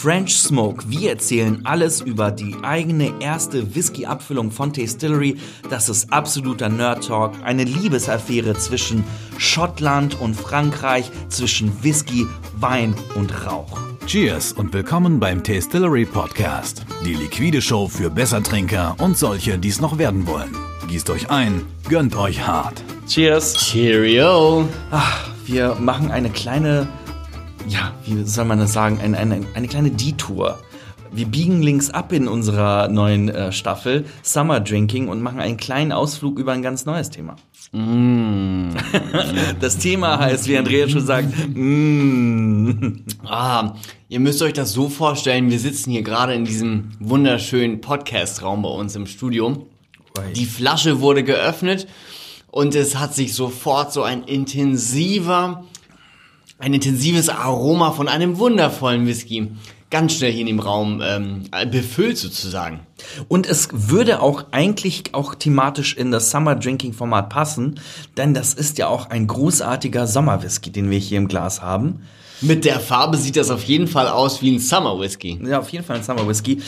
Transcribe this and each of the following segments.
French Smoke. Wir erzählen alles über die eigene erste Whisky-Abfüllung von Tastillery. Das ist absoluter Nerd Talk, eine Liebesaffäre zwischen Schottland und Frankreich, zwischen Whisky, Wein und Rauch. Cheers und willkommen beim Tastillery Podcast. Die liquide Show für Bessertrinker und solche, die es noch werden wollen. Gießt euch ein, gönnt euch hart. Cheers. Cheerio. Ach, wir machen eine kleine, ja, wie soll man das sagen, eine, eine, eine kleine Detour. Wir biegen links ab in unserer neuen äh, Staffel Summer Drinking und machen einen kleinen Ausflug über ein ganz neues Thema. Mm. Das Thema heißt, wie Andreas schon sagt, mm. Ah, ihr müsst euch das so vorstellen, wir sitzen hier gerade in diesem wunderschönen Podcast-Raum bei uns im Studio. Die Flasche wurde geöffnet und es hat sich sofort so ein intensiver, ein intensives Aroma von einem wundervollen Whisky ganz schnell hier in dem Raum ähm, befüllt sozusagen. Und es würde auch eigentlich auch thematisch in das Summer Drinking Format passen, denn das ist ja auch ein großartiger Sommerwhisky, den wir hier im Glas haben. Mit der Farbe sieht das auf jeden Fall aus wie ein Summer Whisky. Ja, auf jeden Fall ein Summer Whisky.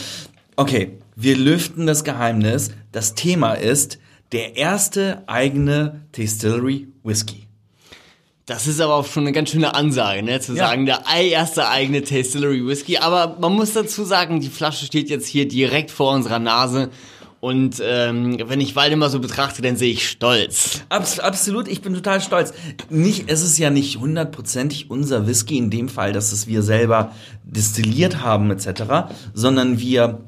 Okay, wir lüften das Geheimnis. Das Thema ist der erste eigene Distillery Whisky. Das ist aber auch schon eine ganz schöne Ansage, ne? Zu Ja. sagen, der erste eigene Distillery Whisky. Aber man muss dazu sagen, die Flasche steht jetzt hier direkt vor unserer Nase. Und ähm, wenn ich Waldemar so betrachte, dann sehe ich Stolz. Abs absolut, ich bin total stolz. Nicht, es ist ja nicht hundertprozentig unser Whisky in dem Fall, dass es wir selber destilliert haben etc., sondern wir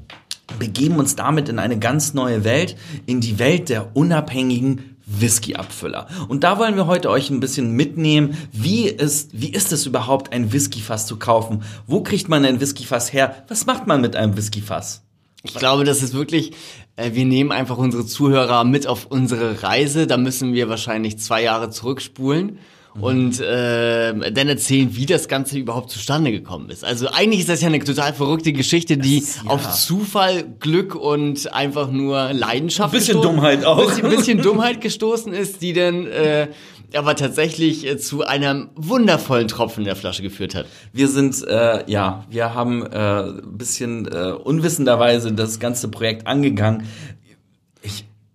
begeben uns damit in eine ganz neue Welt, in die Welt der unabhängigen Whisky-Abfüller. Und da wollen wir heute euch ein bisschen mitnehmen. Wie ist, wie ist es überhaupt, ein Whiskyfass zu kaufen? Wo kriegt man ein Whiskyfass her? Was macht man mit einem Whiskyfass? Ich glaube, das ist wirklich, äh, wir nehmen einfach unsere Zuhörer mit auf unsere Reise. Da müssen wir wahrscheinlich zwei Jahre zurückspulen. Und äh, dann erzählen, wie das Ganze überhaupt zustande gekommen ist. Also eigentlich ist das ja eine total verrückte Geschichte, die Das- ja. auf Zufall, Glück und einfach nur Leidenschaft Ein bisschen gestoßen- Dummheit auch. Bisschen, bisschen Dummheit gestoßen ist, die dann äh, aber tatsächlich äh, zu einem wundervollen Tropfen in der Flasche geführt hat. Wir sind, äh, ja, wir haben äh, ein bisschen äh, unwissenderweise das ganze Projekt angegangen.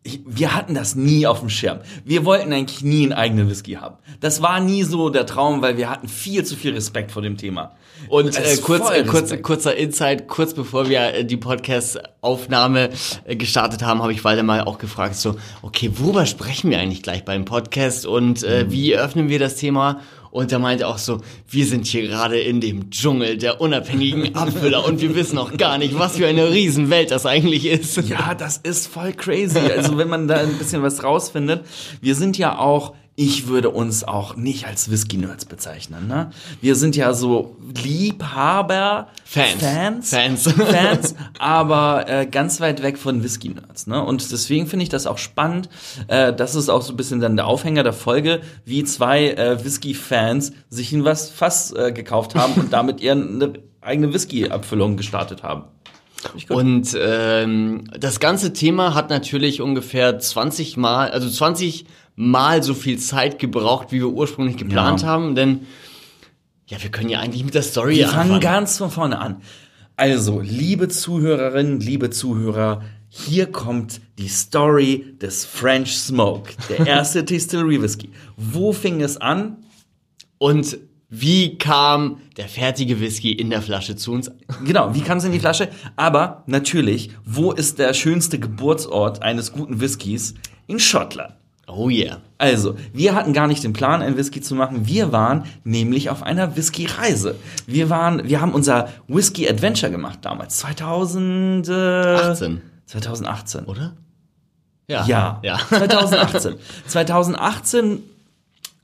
Ich, wir hatten das nie auf dem Schirm. Wir wollten eigentlich nie einen eigenen Whisky haben. Das war nie so der Traum, weil wir hatten viel zu viel Respekt vor dem Thema. Und äh, ist kurz, äh, kurz, kurzer Insight, kurz bevor wir äh, die Podcast-Aufnahme äh, gestartet haben, habe ich Waldemar auch gefragt, so, okay, worüber sprechen wir eigentlich gleich beim Podcast und äh, Mhm. wie öffnen wir das Thema? Und er meinte auch so, wir sind hier gerade in dem Dschungel der unabhängigen Abfüller und wir wissen auch gar nicht, was für eine Riesenwelt das eigentlich ist. Ja, das ist voll crazy. Also wenn man da ein bisschen was rausfindet. Wir sind ja auch, ich würde uns auch nicht als Whisky-Nerds bezeichnen. Ne? Wir sind ja so Liebhaber, Fans. Fans, Fans. Fans aber äh, ganz weit weg von Whisky-Nerds. Ne? Und deswegen finde ich das auch spannend. Äh, das ist auch so ein bisschen dann der Aufhänger der Folge, wie zwei äh, Whisky-Fans sich ein was Fass äh, gekauft haben und damit eine eigene Whisky-Abfüllung gestartet haben. Und ähm, das ganze Thema hat natürlich ungefähr 20 Mal, also 20 Mal so viel Zeit gebraucht, wie wir ursprünglich geplant Ja. haben, denn ja, wir können ja eigentlich mit der Story Wir fangen anfangen. ganz von vorne an. Also, liebe Zuhörerinnen, liebe Zuhörer, hier kommt die Story des French Smoke, der erste Distillery Whisky. Wo fing es an? Und wie kam der fertige Whisky in der Flasche zu uns? Genau, wie kam es in die Flasche? Aber natürlich, wo ist der schönste Geburtsort eines guten Whiskys? In Schottland. Oh yeah. Also, wir hatten gar nicht den Plan, ein Whisky zu machen. Wir waren nämlich auf einer Whisky-Reise. Wir waren, wir haben unser Whisky-Adventure gemacht damals. 2000, äh, 18. 2018. Oder? Ja. Ja, Ja. 2018. 2018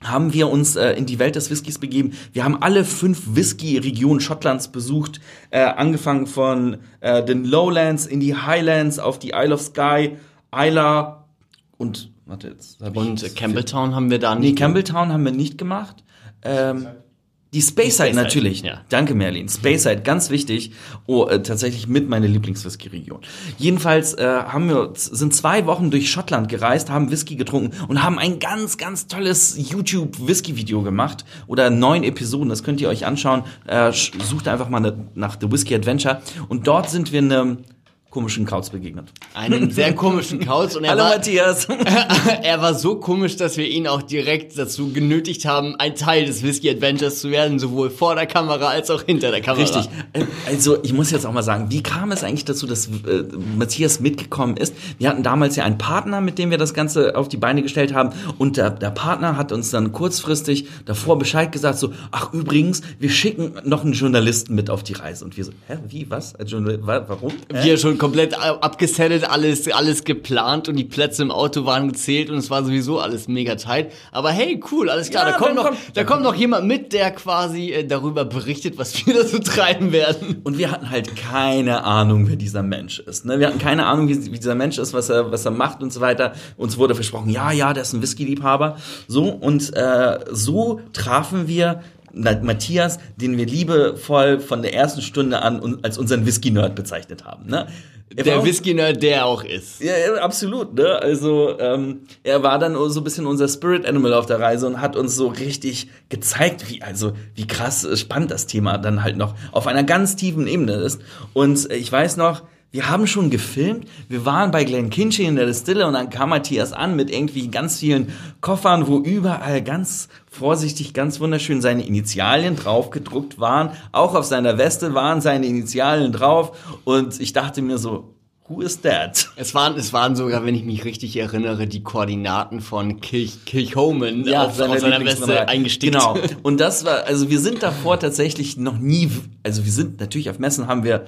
haben wir uns äh, in die Welt des Whiskys begeben. Wir haben alle fünf Whisky-Regionen Schottlands besucht, äh, angefangen von äh, den Lowlands in die Highlands auf die Isle of Skye, Isla und warte jetzt hab ich Und Campbelltown haben wir da Nee, nicht. Campbelltown haben wir nicht gemacht. Ähm, Die Space Side Side, natürlich. ja. Danke, Merlin. Space Side, ganz wichtig. Oh, äh, tatsächlich mit meiner Lieblingswhisky-Region. Jedenfalls äh, haben wir, sind zwei Wochen durch Schottland gereist, haben Whisky getrunken und haben ein ganz, ganz tolles YouTube-Whisky-Video gemacht. Oder neun Episoden, das könnt ihr euch anschauen. Äh, sucht einfach mal ne, nach The Whisky Adventure. Und dort sind wir einem komischen Kauz begegnet. Einen sehr komischen Kauz und er Hallo war, Matthias. er war so komisch, dass wir ihn auch direkt dazu genötigt haben, ein Teil des Whisky Adventures zu werden, sowohl vor der Kamera als auch hinter der Kamera. Richtig. Äh, Also ich muss jetzt auch mal sagen, wie kam es eigentlich dazu, dass äh, Matthias mitgekommen ist? Wir hatten damals ja einen Partner, mit dem wir das Ganze auf die Beine gestellt haben. Und der, der Partner hat uns dann kurzfristig davor Bescheid gesagt, so, ach übrigens, wir schicken noch einen Journalisten mit auf die Reise. Und wir so, hä, wie, was? Warum? Hä? Wir schon komplett abgesettet, alles, alles geplant und die Plätze im Auto waren gezählt und es war sowieso alles mega tight. Aber hey, cool, alles klar. Ja, da kommt noch, kommt- da kommt noch jemand mit, der quasi äh, darüber berichtet, was wir da so treiben werden. Und wir hatten halt keine Ahnung, wer dieser Mensch ist. Ne? Wir hatten keine Ahnung, wie, wie dieser Mensch ist, was er, was er macht und so weiter. Uns wurde versprochen, ja, ja, der ist ein Whisky-Liebhaber. So, und äh, so trafen wir Matthias, den wir liebevoll von der ersten Stunde an als unseren Whisky-Nerd bezeichnet haben. Ne? Er Der Whisky-Nerd, der er auch ist. ja, ja, absolut, ne? Also ähm, er war dann so ein bisschen unser Spirit Animal auf der Reise und hat uns so richtig gezeigt, wie also wie krass äh, spannend das Thema dann halt noch auf einer ganz tiefen Ebene ist. Und äh, ich weiß noch, wir haben schon gefilmt, wir waren bei Glen Kinchy in der Distille und dann kam Matthias an mit irgendwie ganz vielen Koffern, wo überall ganz vorsichtig, ganz wunderschön seine Initialien drauf gedruckt waren. Auch auf seiner Weste waren seine Initialien drauf und ich dachte mir so, who is that? Es waren, es waren sogar, wenn ich mich richtig erinnere, die Koordinaten von Kirch, Kirchhomen auf, auf seiner Weste eingestickt. Genau. Und das war, also wir sind davor tatsächlich noch nie, also wir sind natürlich auf Messen haben wir,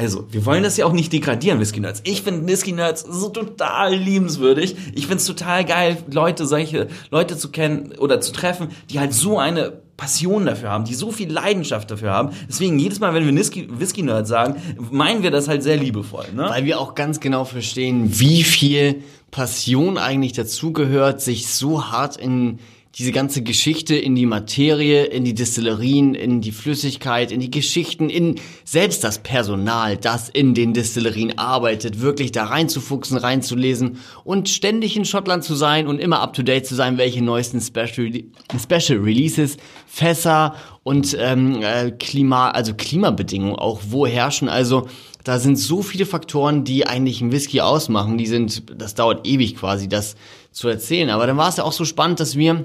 also wir wollen das ja auch nicht degradieren, Whisky Nerds. Ich finde Whisky Nerds so total liebenswürdig. Ich finde es total geil, Leute, solche Leute zu kennen oder zu treffen, die halt so eine Passion dafür haben, die so viel Leidenschaft dafür haben. Deswegen jedes Mal, wenn wir Whisky, Whisky Nerd sagen, meinen wir das halt sehr liebevoll. Ne? Weil wir auch ganz genau verstehen, wie viel Passion eigentlich dazugehört, sich so hart in diese ganze Geschichte, in die Materie, in die Distillerien, in die Flüssigkeit, in die Geschichten, in selbst das Personal, das in den Distillerien arbeitet, wirklich da reinzufuchsen, reinzulesen und ständig in Schottland zu sein und immer up to date zu sein, welche neuesten Special, Special Releases, Fässer und ähm, äh, Klima, also Klimabedingungen auch wo herrschen. Also da sind so viele Faktoren, die eigentlich einen Whisky ausmachen. Die sind, das dauert ewig quasi, das zu erzählen. Aber dann war es ja auch so spannend, dass wir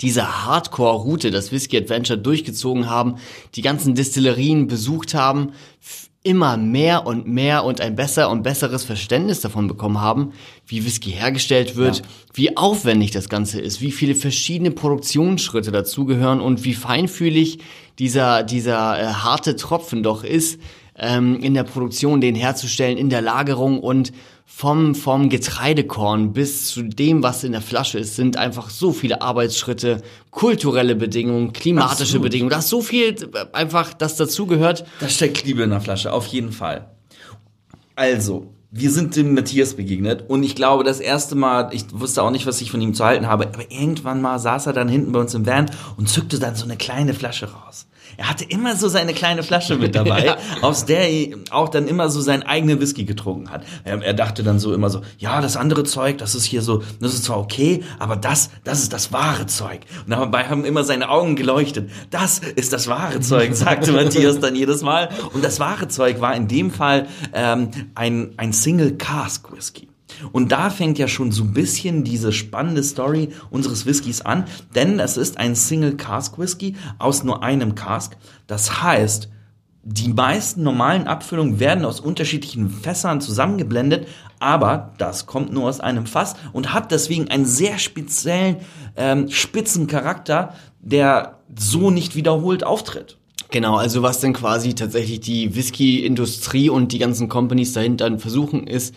diese Hardcore-Route, das Whisky Adventure durchgezogen haben, die ganzen Distillerien besucht haben, immer mehr und mehr und ein besser und besseres Verständnis davon bekommen haben, wie Whisky hergestellt wird, wie aufwendig das Ganze ist, wie viele verschiedene Produktionsschritte dazugehören und wie feinfühlig dieser, dieser äh, harte Tropfen doch ist, ähm, in der Produktion den herzustellen, in der Lagerung und vom, vom Getreidekorn bis zu dem, was in der Flasche ist, sind einfach so viele Arbeitsschritte, kulturelle Bedingungen, klimatische Absolut. Bedingungen. Da ist so viel äh, einfach, das dazugehört. Da steckt Liebe in der Flasche, auf jeden Fall. Also, wir sind dem Matthias begegnet und ich glaube, das erste Mal, ich wusste auch nicht, was ich von ihm zu halten habe, aber irgendwann mal saß er dann hinten bei uns im Van und zückte dann so eine kleine Flasche raus. Er hatte immer so seine kleine Flasche mit dabei, Ja. aus der er auch dann immer so seinen eigenen Whisky getrunken hat. Er, er dachte dann so immer so, ja, das andere Zeug, das ist hier so, das ist zwar okay, aber das, das ist das wahre Zeug. Und dabei haben immer seine Augen geleuchtet. Das ist das wahre Zeug, sagte Matthias dann jedes Mal. Und das wahre Zeug war in dem Fall ähm, ein, ein Single Cask Whisky. Und da fängt ja schon so ein bisschen diese spannende Story unseres Whiskys an, denn es ist ein Single Cask Whisky aus nur einem Cask. Das heißt, die meisten normalen Abfüllungen werden aus unterschiedlichen Fässern zusammengeblendet, aber das kommt nur aus einem Fass und hat deswegen einen sehr speziellen, ähm, spitzen Charakter, der so nicht wiederholt auftritt. Genau, also was denn quasi tatsächlich die Whisky-Industrie und die ganzen Companies dahinter versuchen ist,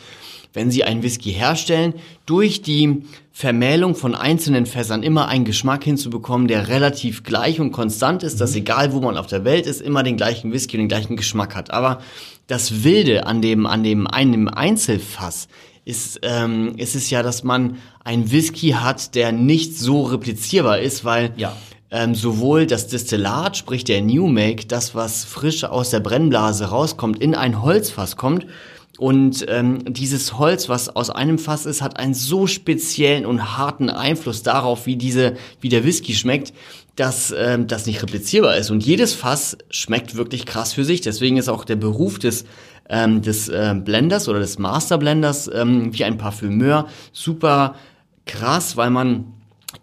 wenn sie einen Whisky herstellen, durch die Vermählung von einzelnen Fässern immer einen Geschmack hinzubekommen, der relativ gleich und konstant ist, dass egal wo man auf der Welt ist, immer den gleichen Whisky und den gleichen Geschmack hat. Aber das Wilde an dem, an dem einem Einzelfass ist, ähm, ist es ja, dass man einen Whisky hat, der nicht so replizierbar ist, weil Ja. ähm, sowohl das Destillat, sprich der New Make, das was frisch aus der Brennblase rauskommt, in ein Holzfass kommt. Und ähm, dieses Holz, was aus einem Fass ist, hat einen so speziellen und harten Einfluss darauf, wie diese, wie der Whisky schmeckt, dass ähm, das nicht replizierbar ist. Und jedes Fass schmeckt wirklich krass für sich. Deswegen ist auch der Beruf des ähm, des äh, Blenders oder des Master Blenders ähm, wie ein Parfümeur super krass, weil man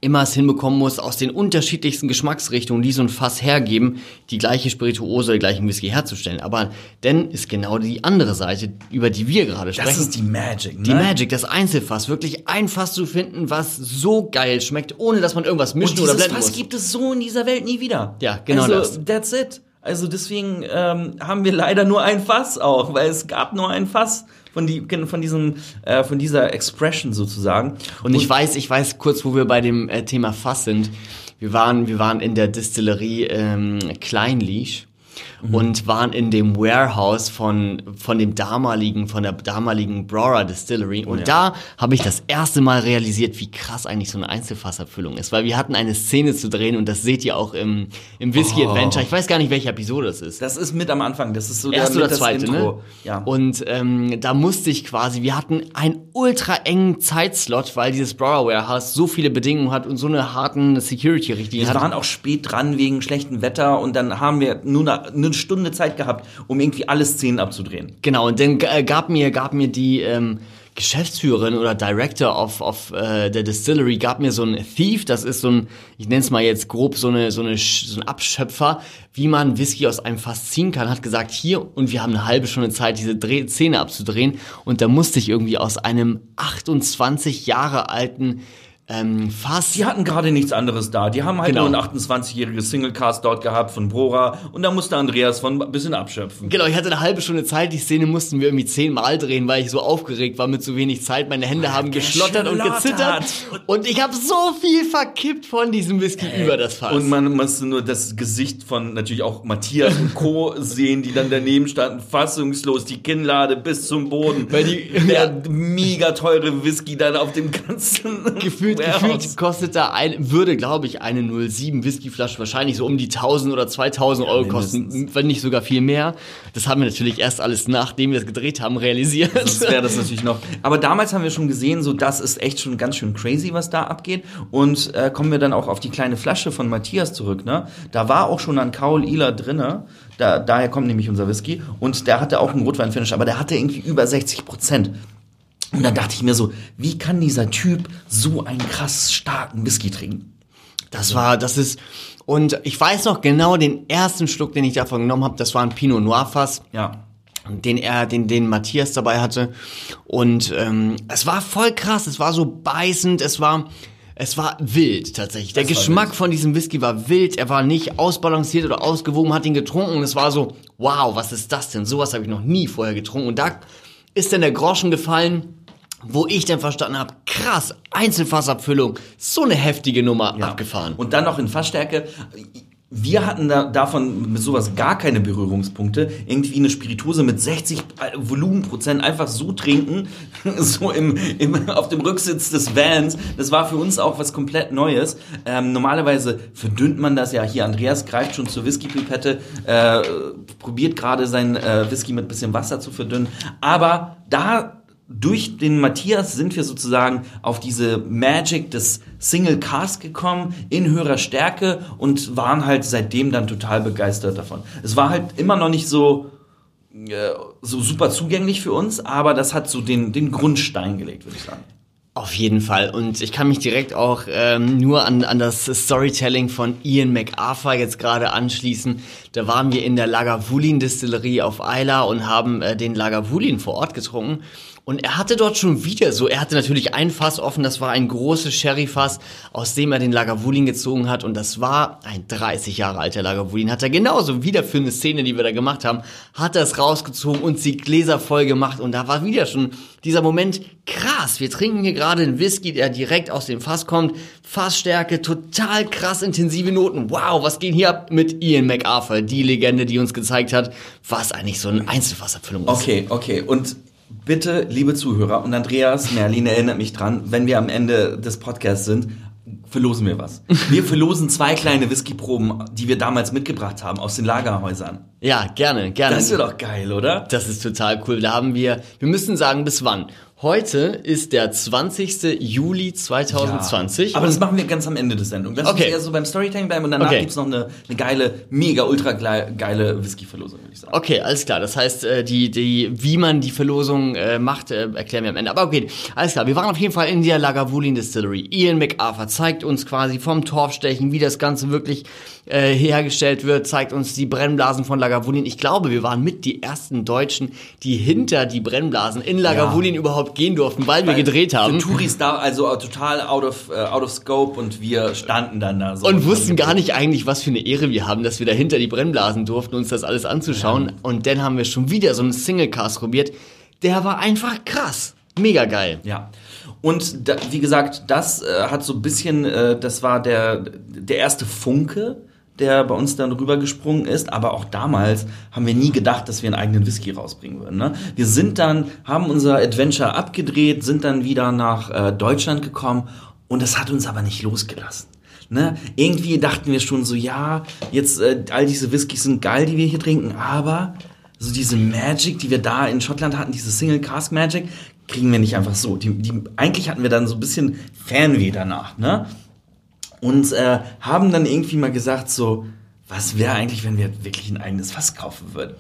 immer es hinbekommen muss, aus den unterschiedlichsten Geschmacksrichtungen, die so ein Fass hergeben, die gleiche Spirituose, den gleichen Whisky herzustellen. Aber denn ist genau die andere Seite, über die wir gerade sprechen. Das ist die Magic, ne? Die Magic, das Einzelfass. Wirklich ein Fass zu finden, was so geil schmeckt, ohne dass man irgendwas mischen Und oder dieses blenden Fass muss. gibt es so in dieser Welt nie wieder. Ja, genau also, das. That's it. Also deswegen ähm, haben wir leider nur ein Fass auch, weil es gab nur ein Fass von, die, von, diesem, äh, von dieser Expression sozusagen. Und ich weiß, ich weiß kurz, wo wir bei dem äh, Thema Fass sind. Wir waren, wir waren in der Distillerie ähm, Kleinlisch und waren in dem Warehouse von von dem damaligen von der damaligen Brora Distillery und da habe ich das erste Mal realisiert, wie krass eigentlich so eine Einzelfassabfüllung ist, weil wir hatten eine Szene zu drehen und das seht ihr auch im im Whisky Adventure. Ich weiß gar nicht, welche Episode das ist. Das ist mit am Anfang. Das ist so Erste mit oder das zweite, ne? Ja. Und ähm, da musste ich quasi, wir hatten einen ultra engen Zeitslot, weil dieses Browser Warehouse so viele Bedingungen hat und so eine harten Security-Richtlinien Wir hat. waren auch spät dran wegen schlechtem Wetter und dann haben wir nur eine, eine Stunde Zeit gehabt, um irgendwie alle Szenen abzudrehen. Genau, und dann äh, gab mir, gab mir die ähm, Geschäftsführerin oder Director of, of äh, der Distillery, gab mir so ein Thief, das ist so ein, ich nenne es mal jetzt grob, so, eine, so, eine, so ein Abschöpfer, wie man Whisky aus einem Fass ziehen kann, hat gesagt, hier, und wir haben eine halbe Stunde Zeit, diese Dreh Szene abzudrehen, und da musste ich irgendwie aus einem 28 Jahre alten ähm, Fass Die hatten gerade nichts anderes da. Die haben halt Genau. nur ein 28-jähriges Singlecast dort gehabt von Brora und da musste Andreas von ein bisschen abschöpfen. Genau, ich hatte eine halbe Stunde Zeit. Die Szene mussten wir irgendwie zehnmal drehen, weil ich so aufgeregt war mit so wenig Zeit. Meine Hände haben geschlottert und gezittert. Und ich habe so viel verkippt von diesem Whisky über das Fass. Und man musste nur das Gesicht von natürlich auch Matthias und Co. sehen, die dann daneben standen, fassungslos, die Kinnlade bis zum Boden. Weil die- der mega teure Whisky dann auf dem ganzen gefühlt, gefühlt kostet da ein, würde glaube ich eine 07 Whiskyflasche wahrscheinlich so um die 1000 oder 2000 Euro kosten, mindestens. wenn nicht sogar viel mehr. Das haben wir natürlich erst alles nachdem wir es gedreht haben realisiert. Das wäre das natürlich noch. Aber damals haben wir schon gesehen, so das ist echt schon ganz schön crazy, was da abgeht. Und äh, kommen wir dann auch auf die kleine Flasche von Matthias zurück. Ne? Da war auch schon ein Kaul Ila drinne. Da, daher kommt nämlich unser Whisky. Und der hatte auch einen Rotweinfinish, aber der hatte irgendwie über 60 Prozent. Und dann dachte ich mir so, wie kann dieser Typ so einen krass starken Whisky trinken? Das war, das ist, und ich weiß noch genau den ersten Schluck, den ich davon genommen habe, das war ein Pinot Noir Fass. Ja. den er, den, den Matthias dabei hatte. Und ähm, es war voll krass, es war so beißend, es war, es war wild tatsächlich. Der war Geschmack von diesem Whisky war wild, er war nicht ausbalanciert oder ausgewogen, hat ihn getrunken und es war so, wow, was ist das denn? Sowas habe ich noch nie vorher getrunken. Und da ist dann der Groschen gefallen, wo ich dann verstanden habe, krass, Einzelfassabfüllung, so eine heftige Nummer Ja. abgefahren. Und dann noch in Fassstärke. Wir hatten da, davon mit sowas gar keine Berührungspunkte. Irgendwie eine Spirituose mit 60 Volumenprozent einfach so trinken, so im, im, auf dem Rücksitz des Vans. Das war für uns auch was komplett Neues. Ähm, normalerweise verdünnt man das ja. Hier, Andreas greift schon zur Whisky-Pipette, äh, probiert gerade sein äh, Whisky mit bisschen Wasser zu verdünnen. Aber da durch den Matthias sind wir sozusagen auf diese Magic des Single Cast gekommen, in höherer Stärke und waren halt seitdem dann total begeistert davon. Es war halt immer noch nicht so, äh, so super zugänglich für uns, aber das hat so den, den Grundstein gelegt, würde ich sagen. Auf jeden Fall. Und ich kann mich direkt auch ähm, nur an, an das Storytelling von Ian MacArthur jetzt gerade anschließen. Da waren wir in der Lagavulin Distillerie auf Isla und haben äh, den Lagavulin vor Ort getrunken. Und er hatte dort schon wieder so, er hatte natürlich ein Fass offen, das war ein großes Sherry-Fass, aus dem er den Lagavulin gezogen hat. Und das war ein 30 Jahre alter Lagavulin. Hat er genauso wieder für eine Szene, die wir da gemacht haben, hat er es rausgezogen und sie Gläser voll gemacht. Und da war wieder schon dieser Moment, krass, wir trinken hier gerade einen Whisky, der direkt aus dem Fass kommt. Fassstärke, total krass intensive Noten. Wow, was geht hier ab mit Ian MacArthur, die Legende, die uns gezeigt hat, was eigentlich so eine Einzelfassabfüllung ist. Okay, okay. Und bitte, liebe Zuhörer und Andreas, Merlin erinnert mich dran, wenn wir am Ende des Podcasts sind, verlosen wir was. Wir verlosen zwei kleine Whiskyproben, die wir damals mitgebracht haben aus den Lagerhäusern. Ja, gerne, gerne. Das wäre doch geil, oder? Das ist total cool. Da haben wir, wir müssen sagen, bis wann. Heute ist der 20. Juli 2020. Ja, aber das machen wir ganz am Ende der Sendung. Lass Okay. uns eher so beim Storytelling bleiben und danach Okay. gibt's noch eine, eine geile, mega, ultra geile Whisky-Verlosung, würde ich sagen. Okay, alles klar. Das heißt, äh, die, die, wie man die Verlosung äh, macht, äh, erklären wir am Ende. Aber okay, alles klar. Wir waren auf jeden Fall in der Lagavulin Distillery. Ian MacArthur zeigt uns quasi vom Torfstechen, wie das Ganze wirklich äh, hergestellt wird, zeigt uns die Brennblasen von Lagavulin. Ich glaube, wir waren mit die ersten Deutschen, die hinter die Brennblasen in Lagavulin überhaupt gehen durften, weil, wir gedreht haben. Touris da, also total out of, äh, out of scope und wir standen dann da so. Und wussten gar nicht eigentlich, was für eine Ehre wir haben, dass wir dahinter die Brennblasen durften, uns das alles anzuschauen. Und dann haben wir schon wieder so einen Singlecast probiert. Der war einfach krass. Mega geil. Ja. Und da, wie gesagt, das äh, hat so ein bisschen, äh, das war der, der erste Funke, der bei uns dann rübergesprungen ist. Aber auch damals haben wir nie gedacht, dass wir einen eigenen Whisky rausbringen würden. Ne? Wir sind dann, haben unser Adventure abgedreht, sind dann wieder nach äh, Deutschland gekommen und das hat uns aber nicht losgelassen. Ne? Irgendwie dachten wir schon so, ja, jetzt äh, all diese Whiskys sind geil, die wir hier trinken, aber so diese Magic, die wir da in Schottland hatten, diese Single Cask Magic, kriegen wir nicht einfach so. Die, die, eigentlich hatten wir dann so ein bisschen Fernweh danach, ne? Und äh, haben dann irgendwie mal gesagt, so, was wäre eigentlich, wenn wir wirklich ein eigenes Fass kaufen würden?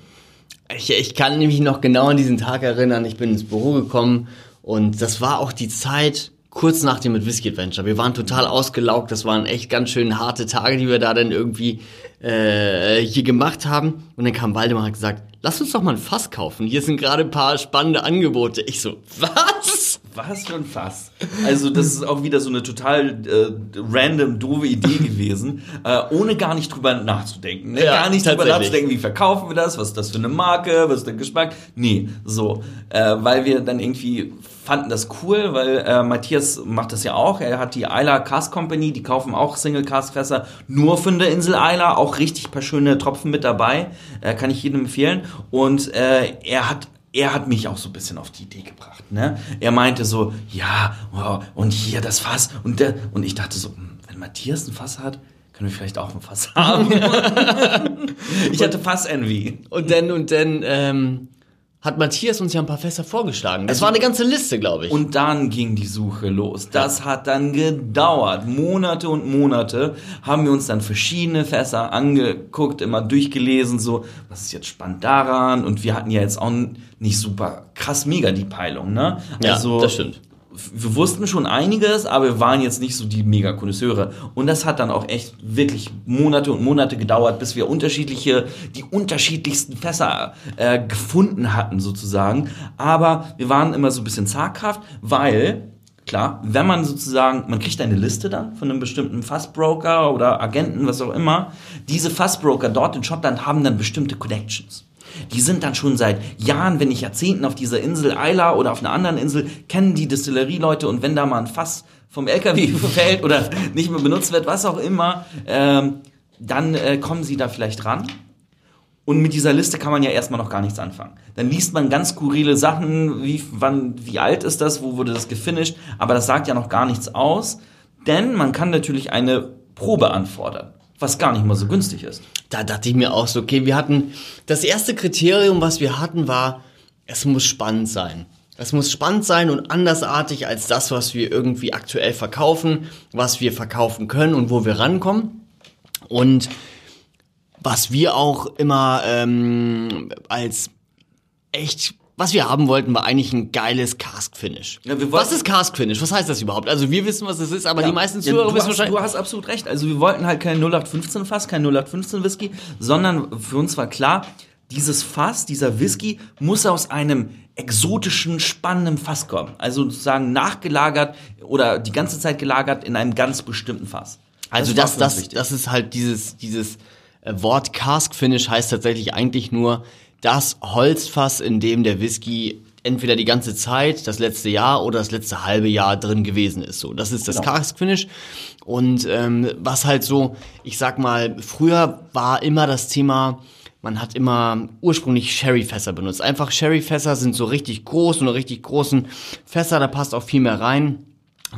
Ich, ich kann nämlich noch genau an diesen Tag erinnern. Ich bin ins Büro gekommen und das war auch die Zeit kurz nach dem mit Whisky Adventure. Wir waren total ausgelaugt. Das waren echt ganz schön harte Tage, die wir da dann irgendwie äh, hier gemacht haben. Und dann kam Waldemar und hat gesagt, lass uns doch mal ein Fass kaufen. Hier sind gerade ein paar spannende Angebote. Ich so, was? Was für ein Fass. Also das ist auch wieder so eine total äh, random, doofe Idee gewesen, äh, ohne gar nicht drüber nachzudenken. Ne? Ja, gar nicht drüber nachzudenken, wie verkaufen wir das, was ist das für eine Marke, was ist der Geschmack. Nee, so. Äh, weil wir dann irgendwie fanden das cool, weil äh, Matthias macht das ja auch. Er hat die Isla Cask Company, die kaufen auch Single Cask Fässer nur von der Insel Isla, auch richtig paar schöne Tropfen mit dabei. Äh, kann ich jedem empfehlen. Und äh, er hat er hat mich auch so ein bisschen auf die Idee gebracht. Ne? Er meinte so, ja, wow, und hier das Fass. Und, der, und ich dachte so, hm, wenn Matthias ein Fass hat, können wir vielleicht auch ein Fass haben. ich hatte Fass-Envy. Und dann, und dann ähm, hat Matthias uns ja ein paar Fässer vorgeschlagen. Das Also- war eine ganze Liste, glaube ich. Und dann ging die Suche los. Das hat dann gedauert. Monate und Monate haben wir uns dann verschiedene Fässer angeguckt, immer durchgelesen, so, was ist jetzt spannend daran? Und wir hatten ja jetzt auch nicht super krass mega die Peilung, ne? ja, das stimmt. Wir wussten schon einiges, aber wir waren jetzt nicht so die mega Konnoisseure. Und das hat dann auch echt wirklich Monate und Monate gedauert, bis wir unterschiedliche, die unterschiedlichsten Fässer äh, gefunden hatten sozusagen. Aber wir waren immer so ein bisschen zaghaft, weil Klar, wenn man sozusagen, man kriegt eine Liste dann von einem bestimmten Fassbroker oder Agenten, was auch immer. Diese Fassbroker dort in Schottland haben dann bestimmte Connections. Die sind dann schon seit Jahren, wenn nicht Jahrzehnten auf dieser Insel Isla oder auf einer anderen Insel, kennen die Distillerieleute und wenn da mal ein Fass vom LKW fällt oder nicht mehr benutzt wird, was auch immer, ähm, dann äh, kommen sie da vielleicht ran. Und mit dieser Liste kann man ja erstmal noch gar nichts anfangen. Dann liest man ganz skurrile Sachen, wie, wann, wie alt ist das, wo wurde das gefinisht, aber das sagt ja noch gar nichts aus, denn man kann natürlich eine Probe anfordern, was gar nicht mal so günstig ist. Da dachte ich mir auch so, okay, wir hatten, das erste Kriterium, was wir hatten, war, es muss spannend sein. Es muss spannend sein und andersartig als das, was wir irgendwie aktuell verkaufen, was wir verkaufen können und wo wir rankommen. Und was wir auch immer ähm, als echt, was wir haben wollten, war eigentlich ein geiles Cask-Finish. Ja, was ist Cask-Finish? Was heißt das überhaupt? Also wir wissen, was es ist, aber die meisten Ja, Zuhörer du, wissen hast, wahrscheinlich... du hast absolut recht. Also wir wollten halt kein 0815 Fass, kein 0815 Whisky, sondern für uns war klar, dieses Fass, dieser Whisky muss aus einem exotischen, spannenden Fass kommen. Also sozusagen nachgelagert oder die ganze Zeit gelagert in einem ganz bestimmten Fass. Also das, das, wichtig. das ist halt dieses, dieses äh, Wort Cask Finish heißt tatsächlich eigentlich nur das Holzfass, in dem der Whisky entweder die ganze Zeit, das letzte Jahr oder das letzte halbe Jahr drin gewesen ist. So, das ist das Genau. Cask Finish. Und ähm, was halt so, ich sag mal, früher war immer das Thema, man hat immer ursprünglich Sherryfässer benutzt. Einfach Sherryfässer sind so richtig groß und richtig großen Fässer, da passt auch viel mehr rein.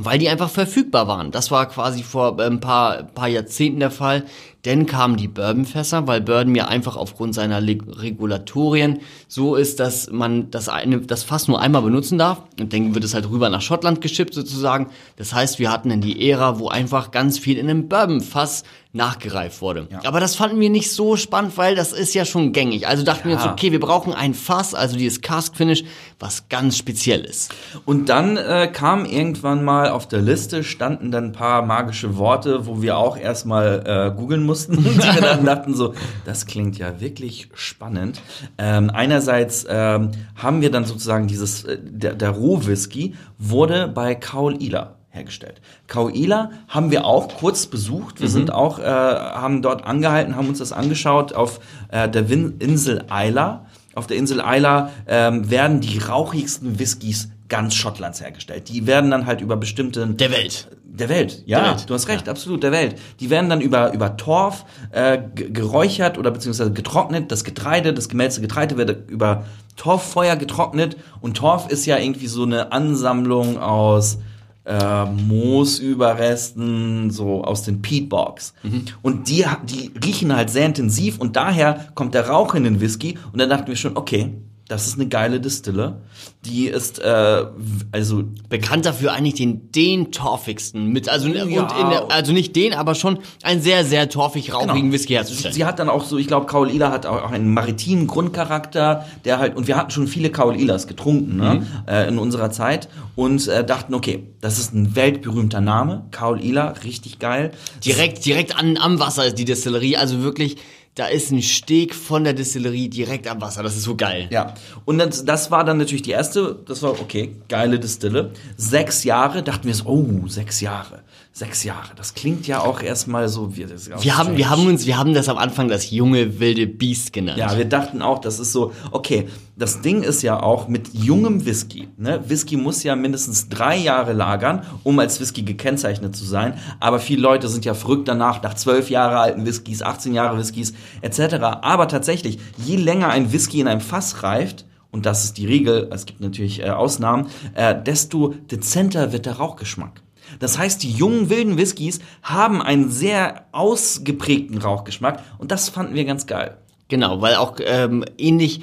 weil die einfach verfügbar waren. Das war quasi vor ein paar, paar Jahrzehnten der Fall. Dann kamen die Bourbonfässer, weil Bourbon ja einfach aufgrund seiner Regulatorien so ist, dass man das, eine, das Fass nur einmal benutzen darf. Und dann wird es halt rüber nach Schottland geschippt sozusagen. Das heißt, wir hatten dann die Ära, wo einfach ganz viel in einem Bourbonfass nachgereift wurde. Ja. Aber das fanden wir nicht so spannend, weil das ist ja schon gängig. Also dachten ja. wir uns, okay, wir brauchen ein Fass, also dieses Cask Finish, was ganz speziell ist. Und dann äh, kam irgendwann mal auf der Liste, standen dann ein paar magische Worte, wo wir auch erstmal äh, googeln mussten. die wir dann dachten so, das klingt ja wirklich spannend. Ähm, einerseits ähm, haben wir dann sozusagen dieses, äh, der, der Rohwhisky wurde bei Kaul Ila hergestellt. Kauila haben wir auch kurz besucht. Wir mhm. sind auch, äh, haben dort angehalten, haben uns das angeschaut auf äh, der Win Insel Isla. Auf der Insel Isla ähm, werden die rauchigsten Whiskys ganz Schottlands hergestellt. Die werden dann halt über bestimmte der Welt der Welt, ja, der Welt. du hast recht, ja. absolut, der Welt. Die werden dann über, über Torf äh, geräuchert oder beziehungsweise getrocknet. Das Getreide, das gemälzte Getreide wird über Torffeuer getrocknet. Und Torf ist ja irgendwie so eine Ansammlung aus äh, Moosüberresten, so aus den Peatbogs. Mhm. Und die, die riechen halt sehr intensiv und daher kommt der Rauch in den Whisky. Und dann dachten wir schon, okay, das ist eine geile Distille. Die ist äh, also bekannt dafür eigentlich den den torfigsten mit also ja. und der, also nicht den, aber schon einen sehr sehr torfig rauchigen genau. Whisky herzustellen. Sie hat dann auch so, ich glaube, Kaul Ila hat auch einen maritimen Grundcharakter, der halt und wir hatten schon viele Kaul Ilas getrunken ne, mhm. äh, in unserer Zeit und äh, dachten, okay, das ist ein weltberühmter Name, Kaul Ila, richtig geil. Direkt direkt an am Wasser ist die Destillerie, also wirklich da ist ein Steg von der Distillerie direkt am Wasser. Das ist so geil. Ja. Und das, das war dann natürlich die erste, das war okay, geile Distille. Sechs Jahre, dachten wir so, oh, sechs Jahre. Sechs Jahre. Das klingt ja auch erstmal so das Wir haben, wir haben uns, wir haben das am Anfang das junge wilde Biest genannt. Ja, wir dachten auch, das ist so, okay, das Ding ist ja auch mit jungem Whisky. Ne? Whisky muss ja mindestens drei Jahre lagern, um als Whisky gekennzeichnet zu sein. Aber viele Leute sind ja verrückt danach, nach zwölf Jahre alten Whiskys, 18 Jahre Whiskys etc. Aber tatsächlich, je länger ein Whisky in einem Fass reift, und das ist die Regel, es gibt natürlich äh, Ausnahmen, äh, desto dezenter wird der Rauchgeschmack. Das heißt, die jungen wilden Whiskys haben einen sehr ausgeprägten Rauchgeschmack und das fanden wir ganz geil. Genau, weil auch ähm, ähnlich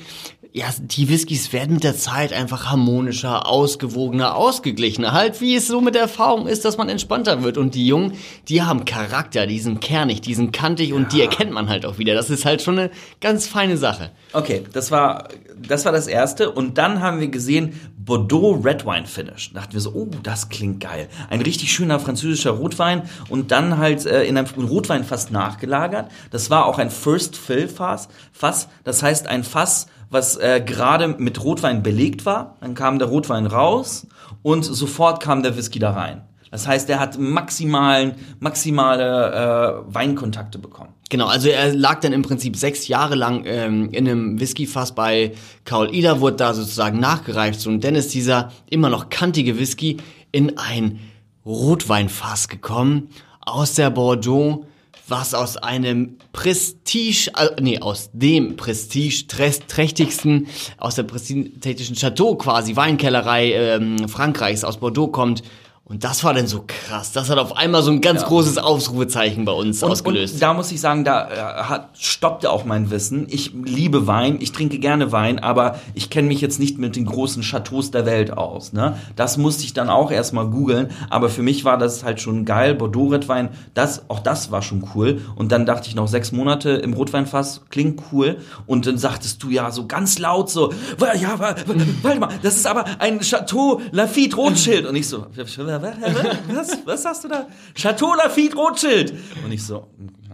ja, die Whiskys werden mit der Zeit einfach harmonischer, ausgewogener, ausgeglichener. Halt, wie es so mit der Erfahrung ist, dass man entspannter wird. Und die Jungen, die haben Charakter, die sind kernig, die sind kantig ja. und die erkennt man halt auch wieder. Das ist halt schon eine ganz feine Sache. Okay, das war, das war das erste. Und dann haben wir gesehen, Bordeaux Red Wine Finish. Da dachten wir so, oh, das klingt geil. Ein richtig schöner französischer Rotwein und dann halt äh, in einem Rotwein fast nachgelagert. Das war auch ein First Fill Fass. Fass. Das heißt, ein Fass, was äh, gerade mit Rotwein belegt war. Dann kam der Rotwein raus und sofort kam der Whisky da rein. Das heißt, er hat maximalen, maximale äh, Weinkontakte bekommen. Genau, also er lag dann im Prinzip sechs Jahre lang ähm, in einem Whiskyfass bei Kaul Ida, wurde da sozusagen nachgereift und dann ist dieser immer noch kantige Whisky in ein Rotweinfass gekommen aus der Bordeaux was aus einem Prestige, äh, nee, aus dem Prestige trächtigsten, aus der prestigeträchtigsten Chateau quasi, Weinkellerei ähm, Frankreichs aus Bordeaux kommt und das war dann so krass. Das hat auf einmal so ein ganz ja. großes Ausrufezeichen bei uns und, ausgelöst. Und da muss ich sagen, da äh, hat, stoppte auch mein Wissen. Ich liebe Wein, ich trinke gerne Wein, aber ich kenne mich jetzt nicht mit den großen Chateaus der Welt aus. Ne? Das musste ich dann auch erstmal googeln. Aber für mich war das halt schon geil. Bordeaux-Rotwein, das, auch das war schon cool. Und dann dachte ich noch sechs Monate im Rotweinfass, klingt cool. Und dann sagtest du ja so ganz laut so, ja, warte mal, das ist aber ein Chateau Lafitte Rothschild. Und ich so, was, was hast du da? Chateau Lafitte Rothschild. Und ich so,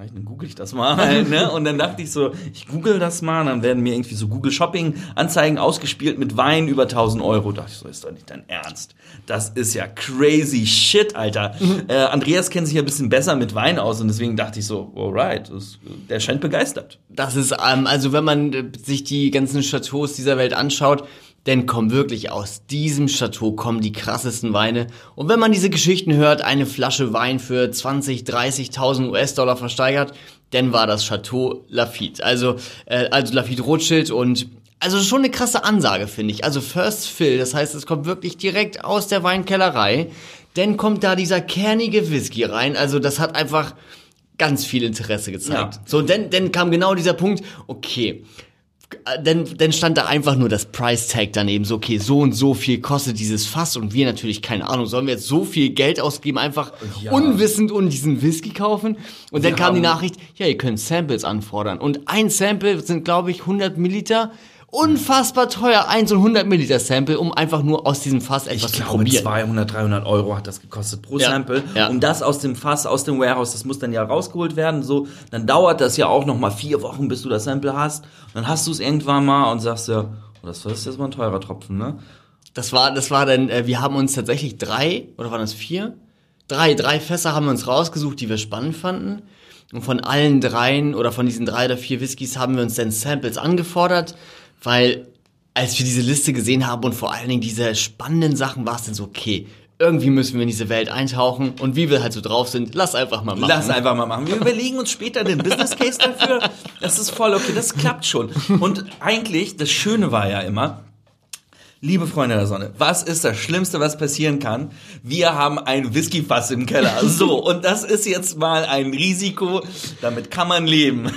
dann google ich das mal. Halt, ne? Und dann dachte ich so, ich google das mal. Und dann werden mir irgendwie so Google Shopping Anzeigen ausgespielt mit Wein über 1000 Euro. Da dachte ich so, ist doch nicht dein Ernst. Das ist ja crazy shit, Alter. Mhm. Äh, Andreas kennt sich ja ein bisschen besser mit Wein aus und deswegen dachte ich so, alright, das, der scheint begeistert. Das ist, ähm, also wenn man äh, sich die ganzen Chateaus dieser Welt anschaut, denn kommen wirklich aus diesem Chateau kommen die krassesten Weine. Und wenn man diese Geschichten hört, eine Flasche Wein für 20, 30.000 US-Dollar versteigert, dann war das Chateau Lafitte. Also, äh, also Lafitte Rothschild und also schon eine krasse Ansage, finde ich. Also First Fill, das heißt, es kommt wirklich direkt aus der Weinkellerei. Dann kommt da dieser kernige Whisky rein. Also das hat einfach ganz viel Interesse gezeigt. Ja. So, dann, dann kam genau dieser Punkt, okay, dann, dann stand da einfach nur das Price Tag daneben, so okay, so und so viel kostet dieses Fass und wir natürlich, keine Ahnung, sollen wir jetzt so viel Geld ausgeben, einfach Ja. unwissend und diesen Whisky kaufen? Und dann Wir kam die Nachricht, ja, ihr könnt Samples anfordern. Und ein Sample sind, glaube ich, 100 Milliliter. Unfassbar teuer, ein so ein 100 Milliliter Sample, um einfach nur aus diesem Fass etwas Ich zu glaube, probieren. 200, 300 Euro hat das gekostet pro Ja, Sample. ja. Und das aus dem Fass, aus dem Warehouse, das muss dann ja rausgeholt werden. So, dann dauert das ja auch noch mal vier Wochen, bis du das Sample hast. Und dann hast du es irgendwann mal und sagst ja, oh, das ist jetzt mal ein teurer Tropfen, ne? Das war, das war dann, äh, wir haben uns tatsächlich drei, oder waren das vier? Drei, drei Fässer haben wir uns rausgesucht, die wir spannend fanden. Und von allen dreien oder von diesen drei oder vier Whiskys haben wir uns dann Samples angefordert, weil als wir diese Liste gesehen haben und vor allen Dingen diese spannenden Sachen, war es dann so, okay, irgendwie müssen wir in diese Welt eintauchen und wie wir halt so drauf sind, lass einfach mal machen. Lass einfach mal machen. Wir überlegen uns später den Business Case dafür. Das ist voll okay, das klappt schon. Und eigentlich, das Schöne war ja immer, liebe Freunde der Sonne, was ist das Schlimmste, was passieren kann? Wir haben ein Whiskyfass im Keller. So, und das ist jetzt mal ein Risiko, damit kann man leben.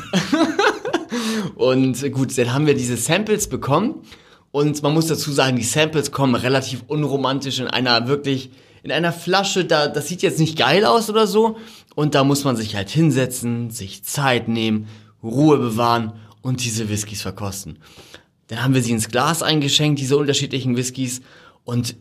Und gut, dann haben wir diese Samples bekommen. Und man muss dazu sagen, die Samples kommen relativ unromantisch in einer wirklich, in einer Flasche, da, das sieht jetzt nicht geil aus oder so. Und da muss man sich halt hinsetzen, sich Zeit nehmen, Ruhe bewahren und diese Whiskys verkosten. Dann haben wir sie ins Glas eingeschenkt, diese unterschiedlichen Whiskys. Und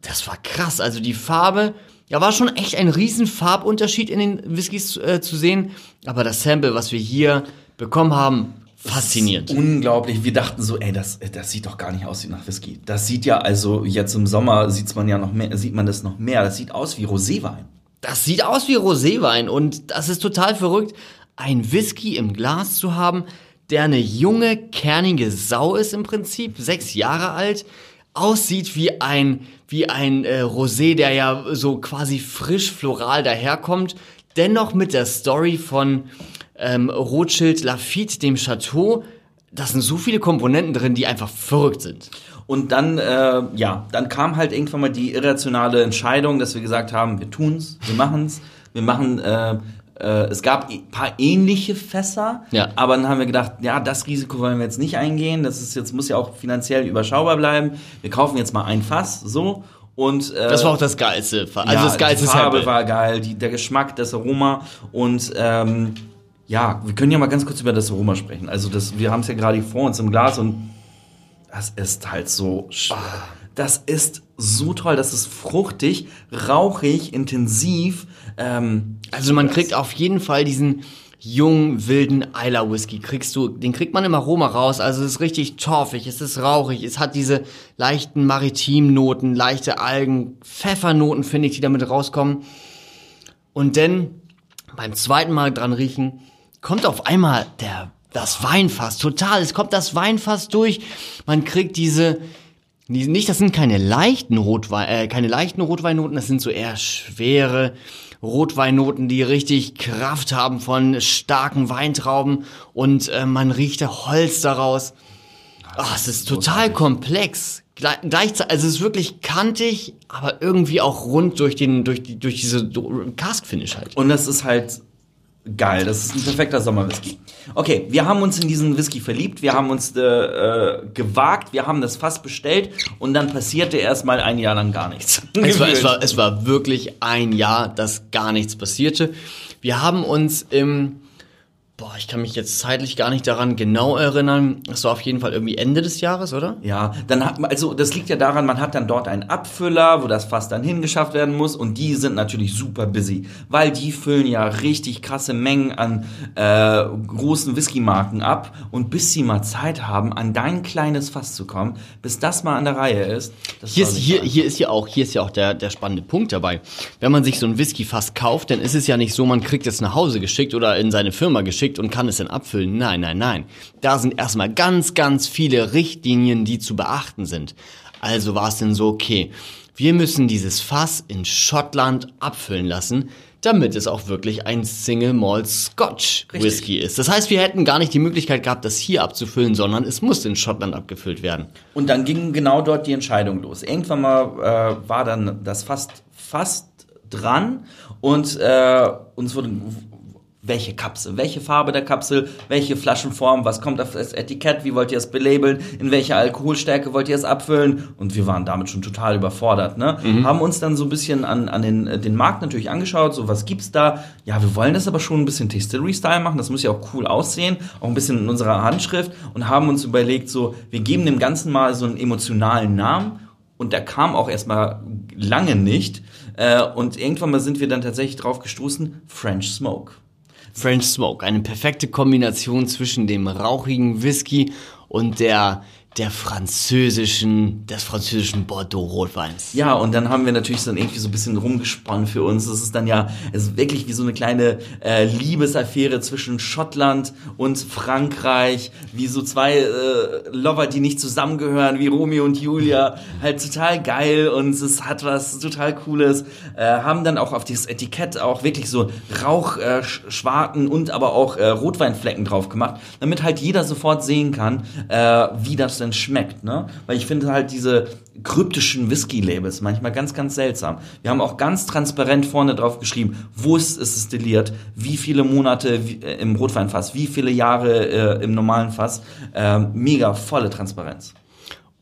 das war krass. Also die Farbe, ja, war schon echt ein riesen Farbunterschied in den Whiskys äh, zu sehen. Aber das Sample, was wir hier bekommen haben, faszinierend. Unglaublich. Wir dachten so, ey, das, das sieht doch gar nicht aus wie nach Whisky. Das sieht ja, also jetzt im Sommer sieht's man ja noch mehr, sieht man das noch mehr. Das sieht aus wie Roséwein. Das sieht aus wie Roséwein und das ist total verrückt, ein Whisky im Glas zu haben, der eine junge, kernige Sau ist im Prinzip, sechs Jahre alt, aussieht wie ein, wie ein äh, Rosé, der ja so quasi frisch floral daherkommt, dennoch mit der Story von ähm, Rothschild Lafitte, dem Chateau. Da sind so viele Komponenten drin, die einfach verrückt sind. Und dann, äh, ja, dann kam halt irgendwann mal die irrationale Entscheidung, dass wir gesagt haben, wir tun's, wir machen's, wir machen, äh, äh, es gab ein paar ähnliche Fässer, Ja. aber dann haben wir gedacht, ja, das Risiko wollen wir jetzt nicht eingehen, das ist jetzt, muss ja auch finanziell überschaubar bleiben, wir kaufen jetzt mal ein Fass, so, und, äh, Das war auch das geilste. Also ja, das geilste die Farbe Sample. war geil, die, der Geschmack, das Aroma und ähm, ja, wir können ja mal ganz kurz über das Aroma sprechen. Also das, wir haben es ja gerade hier vor uns im Glas und das ist halt so. sch- Das ist so toll, das ist fruchtig, rauchig, intensiv. Ähm, Also man kriegt auf jeden Fall diesen jungen, wilden Isla Whisky. Kriegst du, den kriegt man im Aroma raus. Also es ist richtig torfig, es ist rauchig, es hat diese leichten Maritimnoten, leichte Algen, Pfeffernoten, finde ich, die damit rauskommen. Und dann beim zweiten Mal dran riechen, kommt auf einmal der, das Weinfass, total. Es kommt das Weinfass durch. Man kriegt diese, die, nicht, das sind keine leichten Rotwein, äh, keine leichten Rotweinnoten, das sind so eher schwere Rotweinnoten, die richtig Kraft haben von starken Weintrauben und äh, man riecht da Holz daraus. Ach, es ist total komplex. Gle- Gleichzeitig, also es ist wirklich kantig, aber irgendwie auch rund durch den, durch die, durch diese Cask-Finish halt. und das ist halt geil. Das ist ein perfekter Sommerwhisky. Okay, wir haben uns in diesen Whisky verliebt, wir haben uns äh, äh, gewagt, wir haben das Fass bestellt und dann passierte erstmal ein Jahr lang gar nichts. Es war, es, war, es war wirklich ein Jahr, dass gar nichts passierte. Wir haben uns im, boah, ich kann mich jetzt zeitlich gar nicht daran genau erinnern. Es war auf jeden Fall irgendwie Ende des Jahres, oder? Ja, dann hat man, also das liegt ja daran, man hat dann dort einen Abfüller, wo das Fass dann hingeschafft werden muss und die sind natürlich super busy, weil die füllen ja richtig krasse Mengen an äh, großen Whisky-Marken ab und bis sie mal Zeit haben, an dein kleines Fass zu kommen, bis das mal an der Reihe ist. Das Hier ist, hier, hier ist ja auch, hier ist ja auch der, der spannende Punkt dabei. Wenn man sich so ein Whisky-Fass kauft, dann ist es ja nicht so, man kriegt es nach Hause geschickt oder in seine Firma geschickt und kann es dann abfüllen. Nein, nein, nein. Da sind erstmal ganz, ganz viele Richtlinien, die zu beachten sind. Also war es denn so, okay, wir müssen dieses Fass in Schottland abfüllen lassen, damit es auch wirklich ein Single Malt Scotch Whisky ist. Das heißt, wir hätten gar nicht die Möglichkeit gehabt, das hier abzufüllen, sondern es muss in Schottland abgefüllt werden. Und dann ging genau dort die Entscheidung los. Irgendwann mal äh, war dann das fast fast dran und äh, uns wurde welche Kapsel, welche Farbe der Kapsel, welche Flaschenform, was kommt auf das Etikett, wie wollt ihr es belabeln, in welcher Alkoholstärke wollt ihr es abfüllen und wir waren damit schon total überfordert, ne? Mhm. Haben uns dann so ein bisschen an, an den, den Markt natürlich angeschaut, so was gibt's da? Ja, wir wollen das aber schon ein bisschen Distillery-Style machen, das muss ja auch cool aussehen, auch ein bisschen in unserer Handschrift und haben uns überlegt, so, wir geben dem Ganzen mal so einen emotionalen Namen und der kam auch erstmal lange nicht. Äh, und irgendwann mal sind wir dann tatsächlich drauf gestoßen, French Smoke. French Smoke, eine perfekte Kombination zwischen dem rauchigen Whisky und der der französischen, des französischen Bordeaux-Rotweins. Ja, und dann haben wir natürlich dann irgendwie so ein bisschen rumgesponnen für uns. Das ist dann ja, es ist wirklich wie so eine kleine äh, Liebesaffäre zwischen Schottland und Frankreich, wie so zwei äh, Lover, die nicht zusammengehören, wie Romeo und Julia. Halt total geil und es hat was total Cooles. Äh, haben dann auch auf dieses Etikett auch wirklich so Rauchschwarten äh, und aber auch äh, Rotweinflecken drauf gemacht, damit halt jeder sofort sehen kann, äh, wie das denn schmeckt, ne? Weil ich finde halt diese kryptischen Whisky-Labels manchmal ganz, ganz seltsam. Wir haben auch ganz transparent vorne drauf geschrieben, wo ist es destilliert, wie viele Monate äh, im Rotweinfass, wie viele Jahre äh, im normalen Fass. Äh, mega volle Transparenz.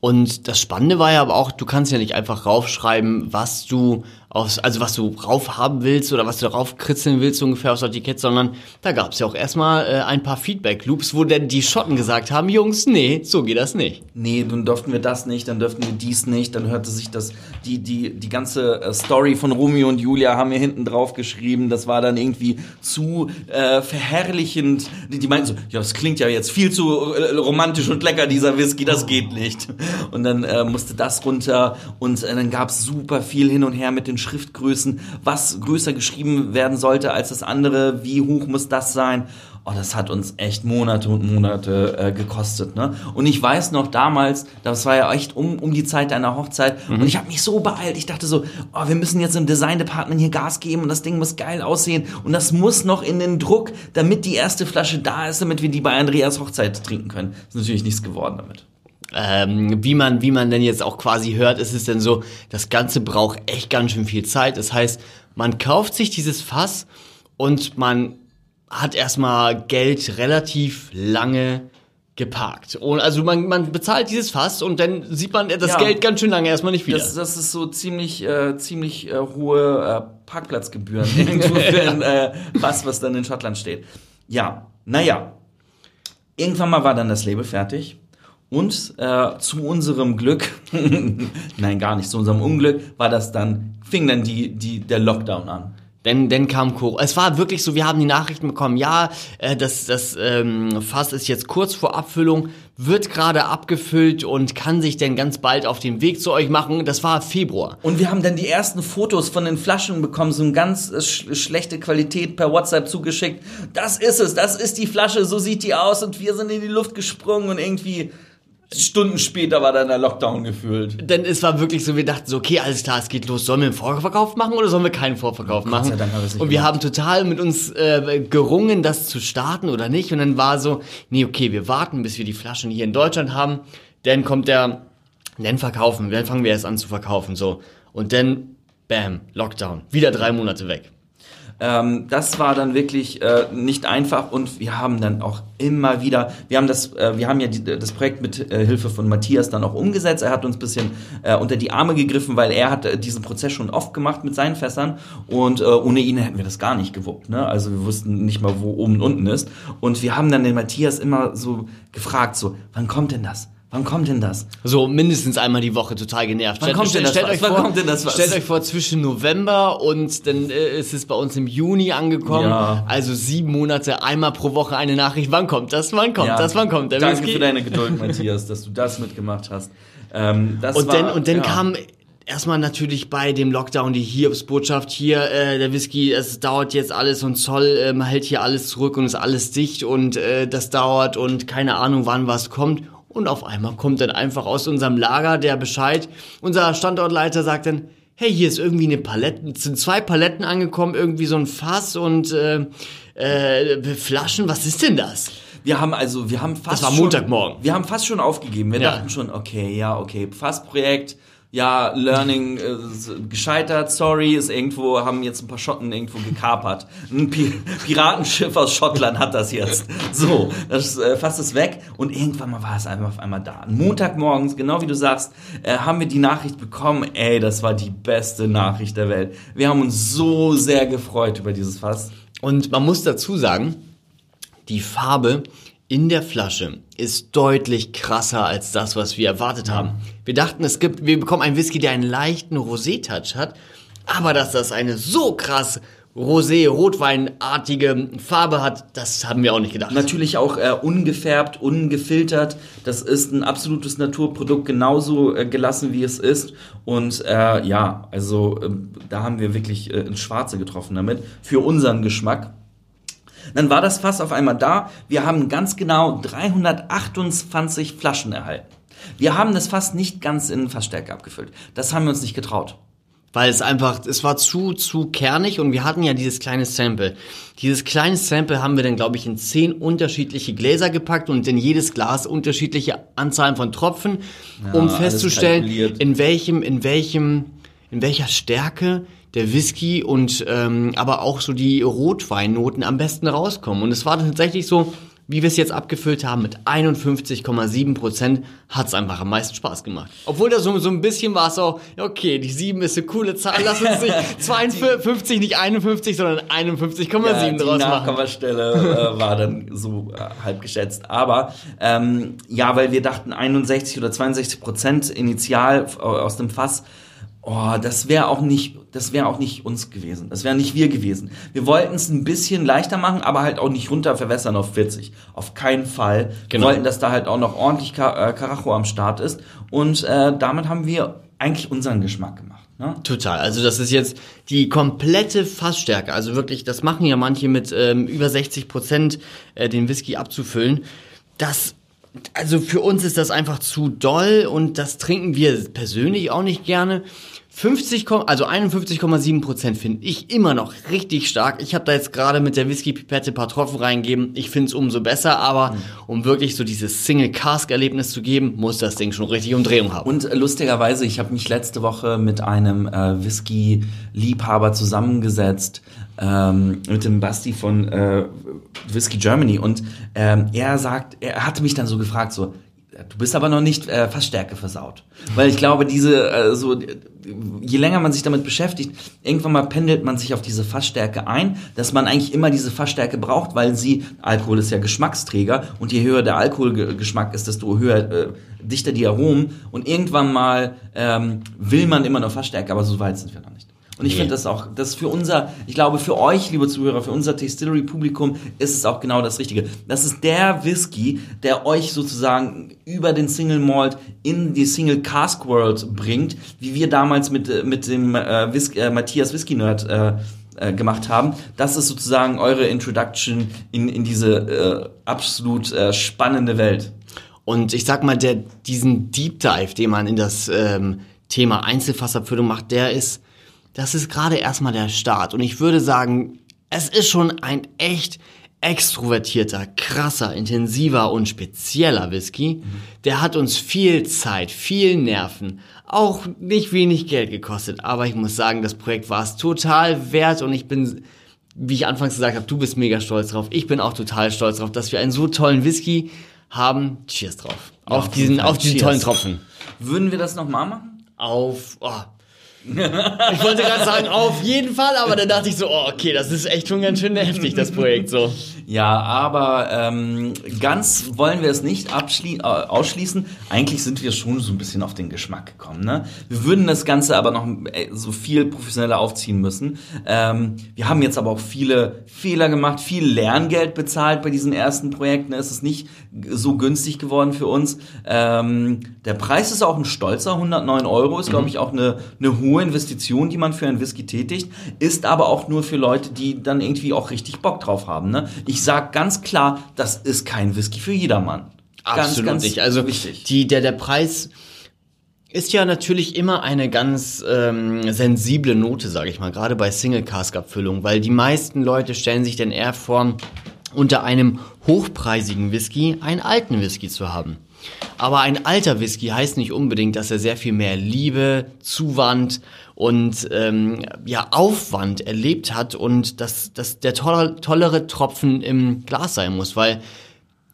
Und das Spannende war ja aber auch, du kannst ja nicht einfach raufschreiben, was du aufs, also was du rauf haben willst oder was du darauf kritzeln willst, ungefähr aufs Etikett, sondern da gab es ja auch erstmal äh, ein paar Feedback-Loops, wo denn die Schotten gesagt haben, Jungs, nee, so geht das nicht. Nee, dann durften wir das nicht, dann durften wir dies nicht, dann hörte sich das, die, die, die ganze äh, Story von Romeo und Julia haben wir hinten drauf geschrieben, das war dann irgendwie zu äh, verherrlichend. Die, die meinten so, ja, das klingt ja jetzt viel zu äh, romantisch und lecker, dieser Whisky, das geht nicht. Und dann äh, musste das runter und äh, dann gab es super viel hin und her mit den Schriftgrößen, was größer geschrieben werden sollte als das andere, wie hoch muss das sein. Oh, das hat uns echt Monate und Monate äh, gekostet. Ne? Und ich weiß noch damals, das war ja echt um, um die Zeit deiner Hochzeit, mhm. und ich habe mich so beeilt. Ich dachte so, oh, wir müssen jetzt im Design-Department hier Gas geben und das Ding muss geil aussehen. Und das muss noch in den Druck, damit die erste Flasche da ist, damit wir die bei Andreas Hochzeit trinken können. Ist natürlich nichts geworden damit ähm, wie man, wie man denn jetzt auch quasi hört, ist es denn so, das Ganze braucht echt ganz schön viel Zeit. Das heißt, man kauft sich dieses Fass und man hat erstmal Geld relativ lange geparkt. Und also man, man bezahlt dieses Fass und dann sieht man das ja, Geld ganz schön lange erstmal nicht wieder. Das, das ist so ziemlich, äh, ziemlich äh, hohe äh, Parkplatzgebühren für ein äh, Fass, was dann in Schottland steht. Ja, naja. Irgendwann mal war dann das Label fertig und äh, zu unserem Glück, nein, gar nicht, zu unserem Unglück, war das dann, fing dann die, die, der Lockdown an. Denn, denn kam Corona. Es war wirklich so, wir haben die Nachrichten bekommen, ja, äh, das, das ähm, Fass ist jetzt kurz vor Abfüllung, wird gerade abgefüllt und kann sich denn ganz bald auf den Weg zu euch machen. Das war Februar. Und wir haben dann die ersten Fotos von den Flaschen bekommen, so eine ganz äh, sch schlechte Qualität per WhatsApp zugeschickt. Das ist es, das ist die Flasche, so sieht die aus und wir sind in die Luft gesprungen und irgendwie Stunden später war dann der Lockdown gefühlt. Denn es war wirklich so, wir dachten so, okay, alles klar, es geht los. Sollen wir einen Vorverkauf machen oder sollen wir keinen Vorverkauf oh, machen? Und wir haben total mit uns äh, gerungen, das zu starten oder nicht. Und dann war so, nee, okay, wir warten, bis wir die Flaschen hier in Deutschland haben. Dann kommt der, dann verkaufen, dann fangen wir erst an zu verkaufen, so. Und dann, bam, Lockdown. Wieder drei Monate weg. Ähm, das war dann wirklich äh, nicht einfach und wir haben dann auch immer wieder, wir haben das, äh, wir haben ja die, das Projekt mit äh, Hilfe von Matthias dann auch umgesetzt. Er hat uns ein bisschen äh, unter die Arme gegriffen, weil er hat äh, diesen Prozess schon oft gemacht mit seinen Fässern und äh, ohne ihn hätten wir das gar nicht gewuppt. Ne? Also wir wussten nicht mal, wo oben und unten ist. Und wir haben dann den Matthias immer so gefragt, so, wann kommt denn das? Wann kommt denn das? So mindestens einmal die Woche total genervt. Wann stellt, kommt denn das stellt was? Euch Wann vor, kommt denn das was? Stellt euch vor, zwischen November und dann äh, ist es bei uns im Juni angekommen. Ja. Also sieben Monate, einmal pro Woche eine Nachricht. Wann kommt das? Wann kommt ja. das? Wann kommt der Danke Whisky? für deine Geduld, Matthias, dass du das mitgemacht hast. Ähm, das und, war, dann, und dann ja. kam erstmal natürlich bei dem Lockdown die Hiobsbotschaft hier, äh, der Whisky, es dauert jetzt alles und Zoll ähm, hält hier alles zurück und ist alles dicht und äh, das dauert und keine Ahnung, wann was kommt. Und auf einmal kommt dann einfach aus unserem Lager der Bescheid. Unser Standortleiter sagt dann, hey, hier ist irgendwie eine Palette, sind zwei Paletten angekommen, irgendwie so ein Fass und äh, äh, Flaschen. Was ist denn das? Wir haben also, wir haben fast Das war Montagmorgen. Schon, wir haben fast schon aufgegeben. Wir ja. dachten schon, okay, ja, okay, Fassprojekt ja, Learning äh, gescheitert, sorry, ist irgendwo, haben jetzt ein paar Schotten irgendwo gekapert. Ein Pi Piratenschiff aus Schottland hat das jetzt. So, das äh, fasst es weg und irgendwann mal war es einfach auf einmal da. Montagmorgens, genau wie du sagst, äh, haben wir die Nachricht bekommen, ey, das war die beste Nachricht der Welt. Wir haben uns so sehr gefreut über dieses Fass. Und man muss dazu sagen, die Farbe in der Flasche ist deutlich krasser als das, was wir erwartet haben. Wir dachten, es gibt, wir bekommen einen Whisky, der einen leichten Rosé-Touch hat, aber dass das eine so krass Rosé, Rotweinartige Farbe hat, das haben wir auch nicht gedacht. Natürlich auch äh, ungefärbt, ungefiltert. Das ist ein absolutes Naturprodukt, genauso äh, gelassen wie es ist. Und äh, ja, also äh, da haben wir wirklich äh, ins Schwarze getroffen damit. Für unseren Geschmack. Dann war das Fass auf einmal da. Wir haben ganz genau 328 Flaschen erhalten. Wir haben das Fass nicht ganz in Fassstärke abgefüllt. Das haben wir uns nicht getraut. Weil es einfach, es war zu, zu kernig und wir hatten ja dieses kleine Sample. Dieses kleine Sample haben wir dann, glaube ich, in zehn unterschiedliche Gläser gepackt und in jedes Glas unterschiedliche Anzahlen von Tropfen, Ja, um festzustellen, in welchem, in welchem, in welcher Stärke der Whisky und ähm, aber auch so die Rotweinnoten am besten rauskommen. Und es war tatsächlich so, wie wir es jetzt abgefüllt haben, mit 51,7 Prozent hat es einfach am meisten Spaß gemacht. Obwohl da so, so ein bisschen war es so, ja, okay, die 7 ist eine coole Zahl, lass uns nicht 52, nicht 51, sondern 51,7 Ja, die draus machen. Nachkommastelle äh, war dann so äh, halb geschätzt. Aber ähm, ja, weil wir dachten 61 oder 62 Prozent initial f- aus dem Fass. Oh, das wäre auch nicht, das wäre auch nicht uns gewesen. Das wäre nicht wir gewesen. Wir wollten es ein bisschen leichter machen, aber halt auch nicht runter verwässern auf 40. Auf keinen Fall. Genau. Wir wollten, dass da halt auch noch ordentlich äh, Karacho am Start ist. Und äh, damit haben wir eigentlich unseren Geschmack gemacht. Ne? Total. Also das ist jetzt die komplette Fassstärke. Also wirklich, das machen ja manche mit ähm, über 60 Prozent äh, den Whisky abzufüllen. Das, also für uns ist das einfach zu doll und das trinken wir persönlich auch nicht gerne. 50, Kom- also 51,7 Prozent finde ich immer noch richtig stark. Ich habe da jetzt gerade mit der Whisky-Pipette ein paar Tropfen reingegeben. Ich finde es umso besser, aber um wirklich so dieses Single-Cask-Erlebnis zu geben, muss das Ding schon richtig Umdrehung haben. Und äh, lustigerweise, ich habe mich letzte Woche mit einem äh, Whisky-Liebhaber zusammengesetzt, ähm, mit dem Basti von äh, Whisky Germany. Und ähm, er sagt, er hatte mich dann so gefragt, so, du bist aber noch nicht äh, Fassstärke versaut. Weil ich glaube, diese, äh, so, je länger man sich damit beschäftigt, irgendwann mal pendelt man sich auf diese Fassstärke ein, dass man eigentlich immer diese Fassstärke braucht, weil sie, Alkohol ist ja Geschmacksträger und je höher der Alkoholgeschmack ist, desto höher, äh, dichter die Aromen und irgendwann mal ähm, will man immer noch Fassstärke, aber so weit sind wir noch nicht. Und ich Nee. finde das auch, das für unser, ich glaube für euch, liebe Zuhörer, für unser Distillery-Publikum ist es auch genau das Richtige. Das ist der Whisky, der euch sozusagen über den Single Malt in die Single Cask World bringt, wie wir damals mit, äh, mit dem äh, Whisky, äh, Matthias Whisky Nerd äh, äh, gemacht haben. Das ist sozusagen eure Introduction in, in diese äh, absolut äh, spannende Welt. Und ich sag mal, der, diesen Deep Dive, den man in das ähm, Thema Einzelfassabfüllung macht, der ist, das ist gerade erstmal der Start. Und ich würde sagen, es ist schon ein echt extrovertierter, krasser, intensiver und spezieller Whisky. Der hat uns viel Zeit, viel Nerven, auch nicht wenig Geld gekostet. Aber ich muss sagen, das Projekt war es total wert und ich bin wie ich anfangs gesagt habe, du bist mega stolz drauf. Ich bin auch total stolz drauf, dass wir einen so tollen Whisky haben. Cheers drauf. auf auf jeden diesen, auf diesen Cheers. tollen Tropfen. Würden wir das nochmal machen? Auf, oh. Ich wollte gerade sagen, auf jeden Fall, aber dann dachte ich so, oh, okay, das ist echt schon ganz schön heftig, das Projekt so. Ja, aber ähm, ganz wollen wir es nicht äh, ausschließen. Eigentlich sind wir schon so ein bisschen auf den Geschmack gekommen. Ne? Wir würden das Ganze aber noch äh, so viel professioneller aufziehen müssen. Ähm, wir haben jetzt aber auch viele Fehler gemacht, viel Lerngeld bezahlt bei diesem ersten Projekt. Ne? Es ist nicht so günstig geworden für uns. Ähm, der Preis ist auch ein stolzer, 109 Euro ist, glaube ich, auch eine, eine hohe Investition, die man für einen Whisky tätigt, ist aber auch nur für Leute, die dann irgendwie auch richtig Bock drauf haben. Ne? Ich sag ganz klar, das ist kein Whisky für jedermann. Absolut nicht. Also wichtig. Die, der, der Preis ist ja natürlich immer eine ganz ähm, sensible Note, sage ich mal, gerade bei Single-Cask-Abfüllung, weil die meisten Leute stellen sich denn eher vor, unter einem hochpreisigen Whisky einen alten Whisky zu haben. Aber ein alter Whisky heißt nicht unbedingt, dass er sehr viel mehr Liebe, Zuwand und ähm, ja Aufwand erlebt hat und dass, dass der tolle, tollere Tropfen im Glas sein muss, weil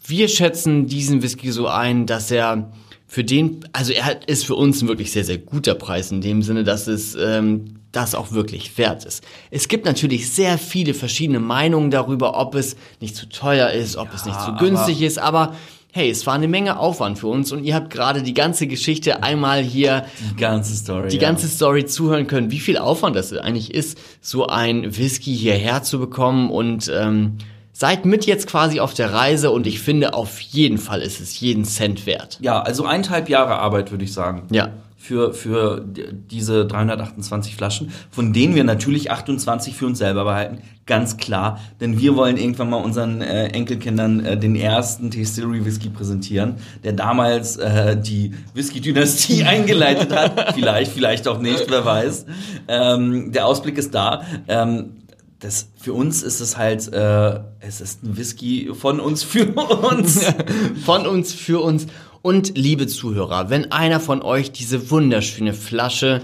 wir schätzen diesen Whisky so ein, dass er für den, also er ist für uns ein wirklich sehr, sehr guter Preis in dem Sinne, dass es ähm, das auch wirklich wert ist. Es gibt natürlich sehr viele verschiedene Meinungen darüber, ob es nicht zu teuer ist, ob ja, es nicht zu günstig ist, aber hey, es war eine Menge Aufwand für uns und ihr habt gerade die ganze Geschichte einmal hier die ganze Story die ja. ganze Story zuhören können, wie viel Aufwand das eigentlich ist, so ein Whisky hierher zu bekommen und ähm, seid mit jetzt quasi auf der Reise und ich finde auf jeden Fall ist es jeden Cent wert. Ja, also eineinhalb Jahre Arbeit würde ich sagen. Ja für, für diese 328 Flaschen, von denen wir natürlich 28 für uns selber behalten. Ganz klar, denn wir wollen irgendwann mal unseren äh, Enkelkindern äh, den ersten Distillery Whisky präsentieren, der damals äh, die Whisky-Dynastie eingeleitet hat. vielleicht, vielleicht auch nicht, wer weiß. Ähm, der Ausblick ist da. Ähm, das, für uns ist es halt, äh, es ist ein Whisky von uns für uns. von uns für uns. Und liebe Zuhörer, wenn einer von euch diese wunderschöne Flasche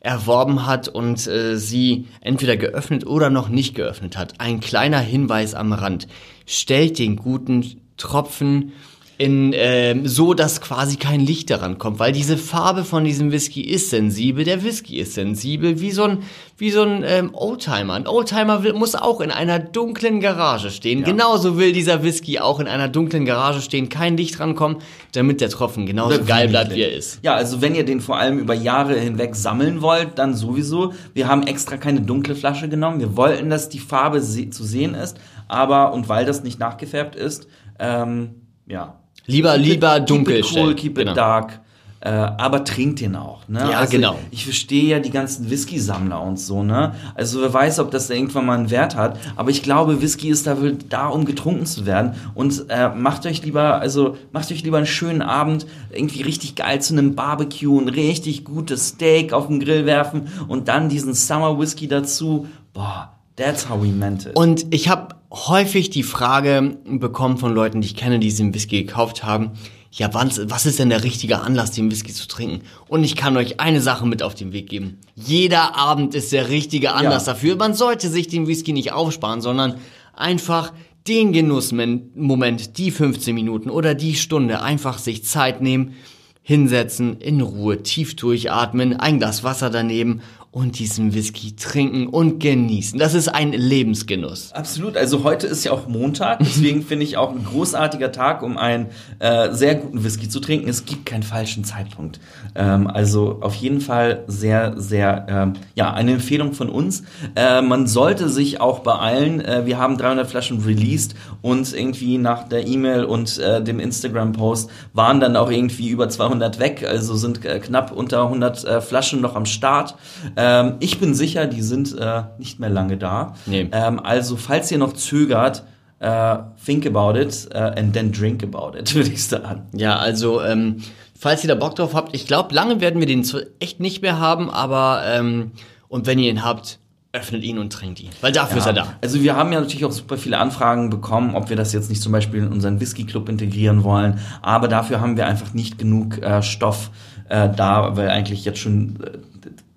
erworben hat und äh, sie entweder geöffnet oder noch nicht geöffnet hat, ein kleiner Hinweis am Rand. Stellt den guten Tropfen in, äh, so, dass quasi kein Licht daran kommt, weil diese Farbe von diesem Whisky ist sensibel, der Whisky ist sensibel, wie so ein, wie so ein ähm, Oldtimer. Ein Oldtimer will, muss auch in einer dunklen Garage stehen. Ja. Genauso will dieser Whisky auch in einer dunklen Garage stehen, kein Licht rankommen, damit der Tropfen genauso geil bleibt, wie er ist. Ja, also wenn ihr den vor allem über Jahre hinweg sammeln wollt, dann sowieso. Wir haben extra keine dunkle Flasche genommen. Wir wollten, dass die Farbe se zu sehen ist, aber, und weil das nicht nachgefärbt ist, ähm, ja, Lieber, keep lieber it, dunkel. Keep it cool, keep it genau. dark. Äh, aber trinkt den auch, ne? Ja, also genau. Ich verstehe ja die ganzen Whisky-Sammler und so, ne? Also wer weiß, ob das da irgendwann mal einen Wert hat. Aber ich glaube, Whisky ist da, da um getrunken zu werden. Und äh, macht euch lieber, also macht euch lieber einen schönen Abend, irgendwie richtig geil zu einem Barbecue, ein richtig gutes Steak auf den Grill werfen und dann diesen Summer Whisky dazu. Boah, that's how we meant it. Und ich habe häufig die Frage bekommen von Leuten, die ich kenne, die diesen Whisky gekauft haben, ja, was, ist denn der richtige Anlass, den Whisky zu trinken? Und ich kann euch eine Sache mit auf den Weg geben. Jeder Abend ist der richtige Anlass ja. dafür. Man sollte sich den Whisky nicht aufsparen, sondern einfach den Genussmoment, die 15 Minuten oder die Stunde, einfach sich Zeit nehmen, hinsetzen, in Ruhe, tief durchatmen, ein Glas Wasser daneben und diesen Whisky trinken und genießen. Das ist ein Lebensgenuss. Absolut. Also heute ist ja auch Montag, deswegen finde ich auch ein großartiger Tag, um einen äh, sehr guten Whisky zu trinken. Es gibt keinen falschen Zeitpunkt. Ähm, also auf jeden Fall sehr, sehr, ähm, ja, eine Empfehlung von uns. Äh, man sollte sich auch beeilen. Äh, wir haben 300 Flaschen released und irgendwie nach der E-Mail und äh, dem Instagram-Post waren dann auch irgendwie über 200 weg. Also sind äh, knapp unter 100 äh, Flaschen noch am Start. Ähm, ich bin sicher, die sind äh, nicht mehr lange da. Nee. Ähm, also, falls ihr noch zögert, äh, think about it uh, and then drink about it, würde ich sagen. Ja, also, ähm, falls ihr da Bock drauf habt, ich glaube, lange werden wir den echt nicht mehr haben, aber ähm, und wenn ihr ihn habt, öffnet ihn und trinkt ihn. Weil dafür ja, ist er da. Also wir haben ja natürlich auch super viele Anfragen bekommen, ob wir das jetzt nicht zum Beispiel in unseren Whisky Club integrieren wollen. Aber dafür haben wir einfach nicht genug äh, Stoff äh, da, weil eigentlich jetzt schon äh,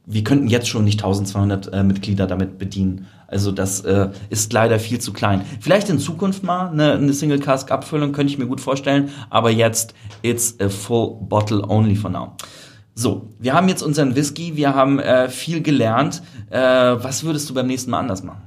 wir könnten jetzt schon nicht 1200 äh, Mitglieder damit bedienen. Also das äh, ist leider viel zu klein. Vielleicht in Zukunft mal eine, eine Single Cask Abfüllung könnte ich mir gut vorstellen, aber jetzt it's a full bottle only for now. So, wir haben jetzt unseren Whisky, wir haben äh, viel gelernt. Äh, was würdest du beim nächsten Mal anders machen?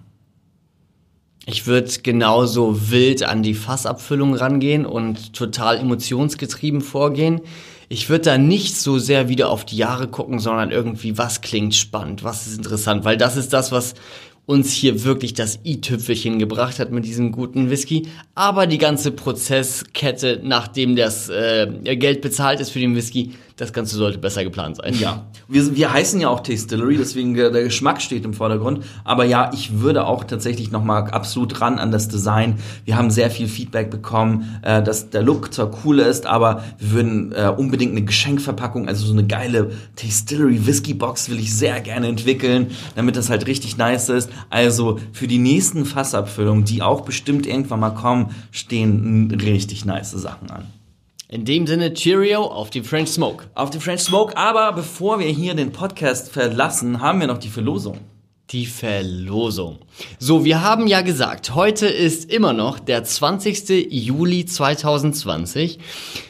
Ich würde genauso wild an die Fassabfüllung rangehen und total emotionsgetrieben vorgehen ich würde da nicht so sehr wieder auf die Jahre gucken, sondern irgendwie, was klingt spannend, was ist interessant, weil das ist das, was uns hier wirklich das i-Tüpfelchen gebracht hat mit diesem guten Whisky. Aber die ganze Prozesskette, nachdem das äh, Geld bezahlt ist für den Whisky, das Ganze sollte besser geplant sein. Ja, wir, wir heißen ja auch Tastillery, deswegen der, Geschmack steht im Vordergrund. Aber ja, ich würde auch tatsächlich nochmal absolut ran an das Design. Wir haben sehr viel Feedback bekommen, äh, dass der Look zwar cool ist, aber wir würden äh, unbedingt eine Geschenkverpackung, also so eine geile Tastillery Whisky Box will ich sehr gerne entwickeln, damit das halt richtig nice ist. Also für die nächsten Fassabfüllungen, die auch bestimmt irgendwann mal kommen, stehen richtig nice Sachen an. In dem Sinne, Cheerio auf die French Smoke. Auf die French Smoke. Aber bevor wir hier den Podcast verlassen, haben wir noch die Verlosung. Die Verlosung. So, wir haben ja gesagt, heute ist immer noch der 20. Juli 2020.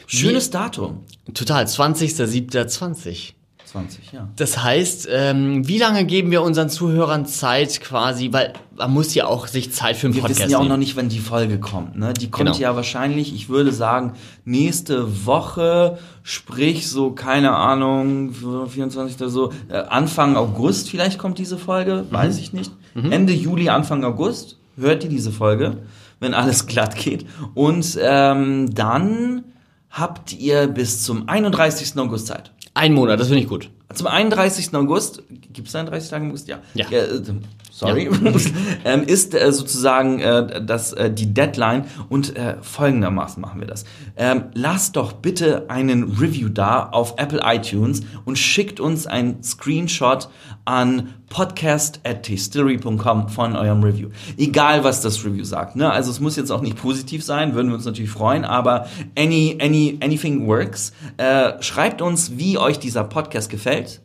Schönes Datum. Total, 20.07.20. 20, ja. Das heißt, ähm, wie lange geben wir unseren Zuhörern Zeit quasi, weil man muss ja auch sich Zeit für einen Wir Podcast wissen ja auch nehmen. noch nicht, wann die Folge kommt. Ne? Die kommt Genau. ja wahrscheinlich, ich würde sagen, nächste Woche, sprich so, keine Ahnung, 24. so, äh, Anfang August vielleicht kommt diese Folge, Mhm. weiß ich nicht. Ende Juli, Anfang August hört ihr diese Folge, wenn alles glatt geht. Und ähm, dann habt ihr bis zum 31. August Zeit. Ein Monat, das finde ich gut. Zum 31. August, gibt es 31 Tage im August? Ja. Ja. Sorry. ähm, ist äh, sozusagen äh, das, äh, die Deadline und äh, folgendermaßen machen wir das. Ähm, lasst doch bitte einen Review da auf Apple iTunes und schickt uns einen Screenshot an podcast.tastillery.com von eurem Review. Egal, was das Review sagt. Ne? Also es muss jetzt auch nicht positiv sein, würden wir uns natürlich freuen, aber any, any, anything works. Äh, schreibt uns, wie euch dieser Podcast gefällt.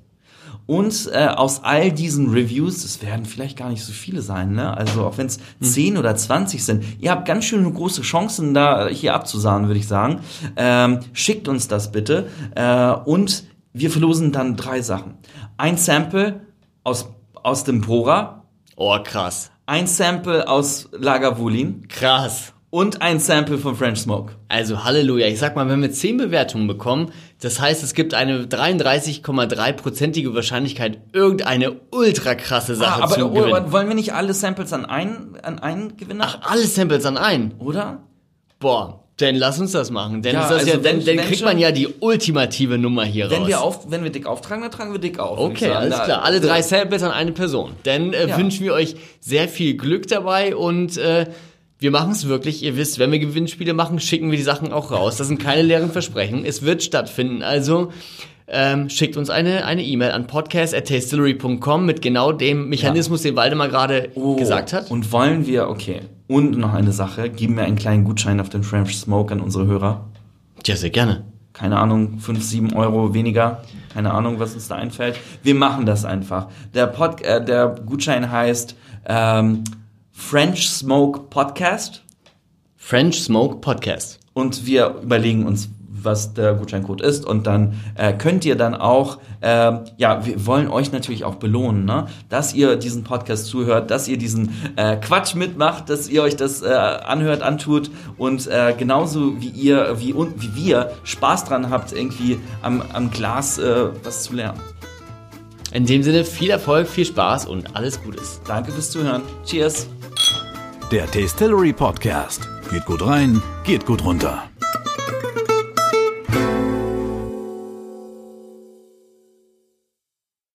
Und äh, aus all diesen Reviews, es werden vielleicht gar nicht so viele sein, ne? Also auch wenn es 10 oder 20 sind, ihr habt ganz schön große Chancen, da hier abzusahnen, würde ich sagen. Ähm, schickt uns das bitte. Äh, und wir verlosen dann drei Sachen. Ein Sample aus, aus dem Pora, Oh, krass. ein Sample aus Lagavulin Krass. Und ein Sample von French Smoke. Also Halleluja. Ich sag mal, wenn wir 10 Bewertungen bekommen, das heißt, es gibt eine 33,3-prozentige Wahrscheinlichkeit, irgendeine ultra krasse Sache Ah, aber zu oh, gewinnen. wollen wir nicht alle Samples an einen, an einen Gewinner? Ach, alle Samples an einen. oder? Boah, dann lass uns das machen. Denn Ja, also ja, dann, dann kriegt man ja die ultimative Nummer hier Wenn raus. wir, auf, wenn wir dick auftragen, dann tragen wir dick auf. Okay, alles Da- klar. Alle drei Samples an eine Person. Dann äh, Ja. wünschen wir euch sehr viel Glück dabei und äh, wir machen es wirklich. Ihr wisst, wenn wir Gewinnspiele machen, schicken wir die Sachen auch raus. Das sind keine leeren Versprechen. Es wird stattfinden. Also ähm, schickt uns eine eine E-Mail an podcast@tastillery.com mit genau dem Mechanismus, den Waldemar gerade Oh, gesagt hat. Und wollen wir, okay. Und noch eine Sache, geben wir einen kleinen Gutschein auf den French Smoke an unsere Hörer. Ja, sehr gerne. Keine Ahnung, 5, 7 Euro weniger. Keine Ahnung, was uns da einfällt. Wir machen das einfach. Der, Pod, äh, der Gutschein heißt ähm, French Smoke Podcast. French Smoke Podcast. und wir überlegen uns, was der Gutscheincode ist und dann äh, könnt ihr dann auch, äh, ja, wir wollen euch natürlich auch belohnen, ne? dass ihr diesen Podcast zuhört, dass ihr diesen äh, Quatsch mitmacht, dass ihr euch das äh, anhört, antut und äh, genauso wie ihr, wie, und, wie wir Spaß dran habt, irgendwie am, am Glas äh, was zu lernen. In dem Sinne viel Erfolg, viel Spaß und alles Gutes. Danke fürs Zuhören. Cheers. Der Tastillery Podcast. Geht gut rein, geht gut runter.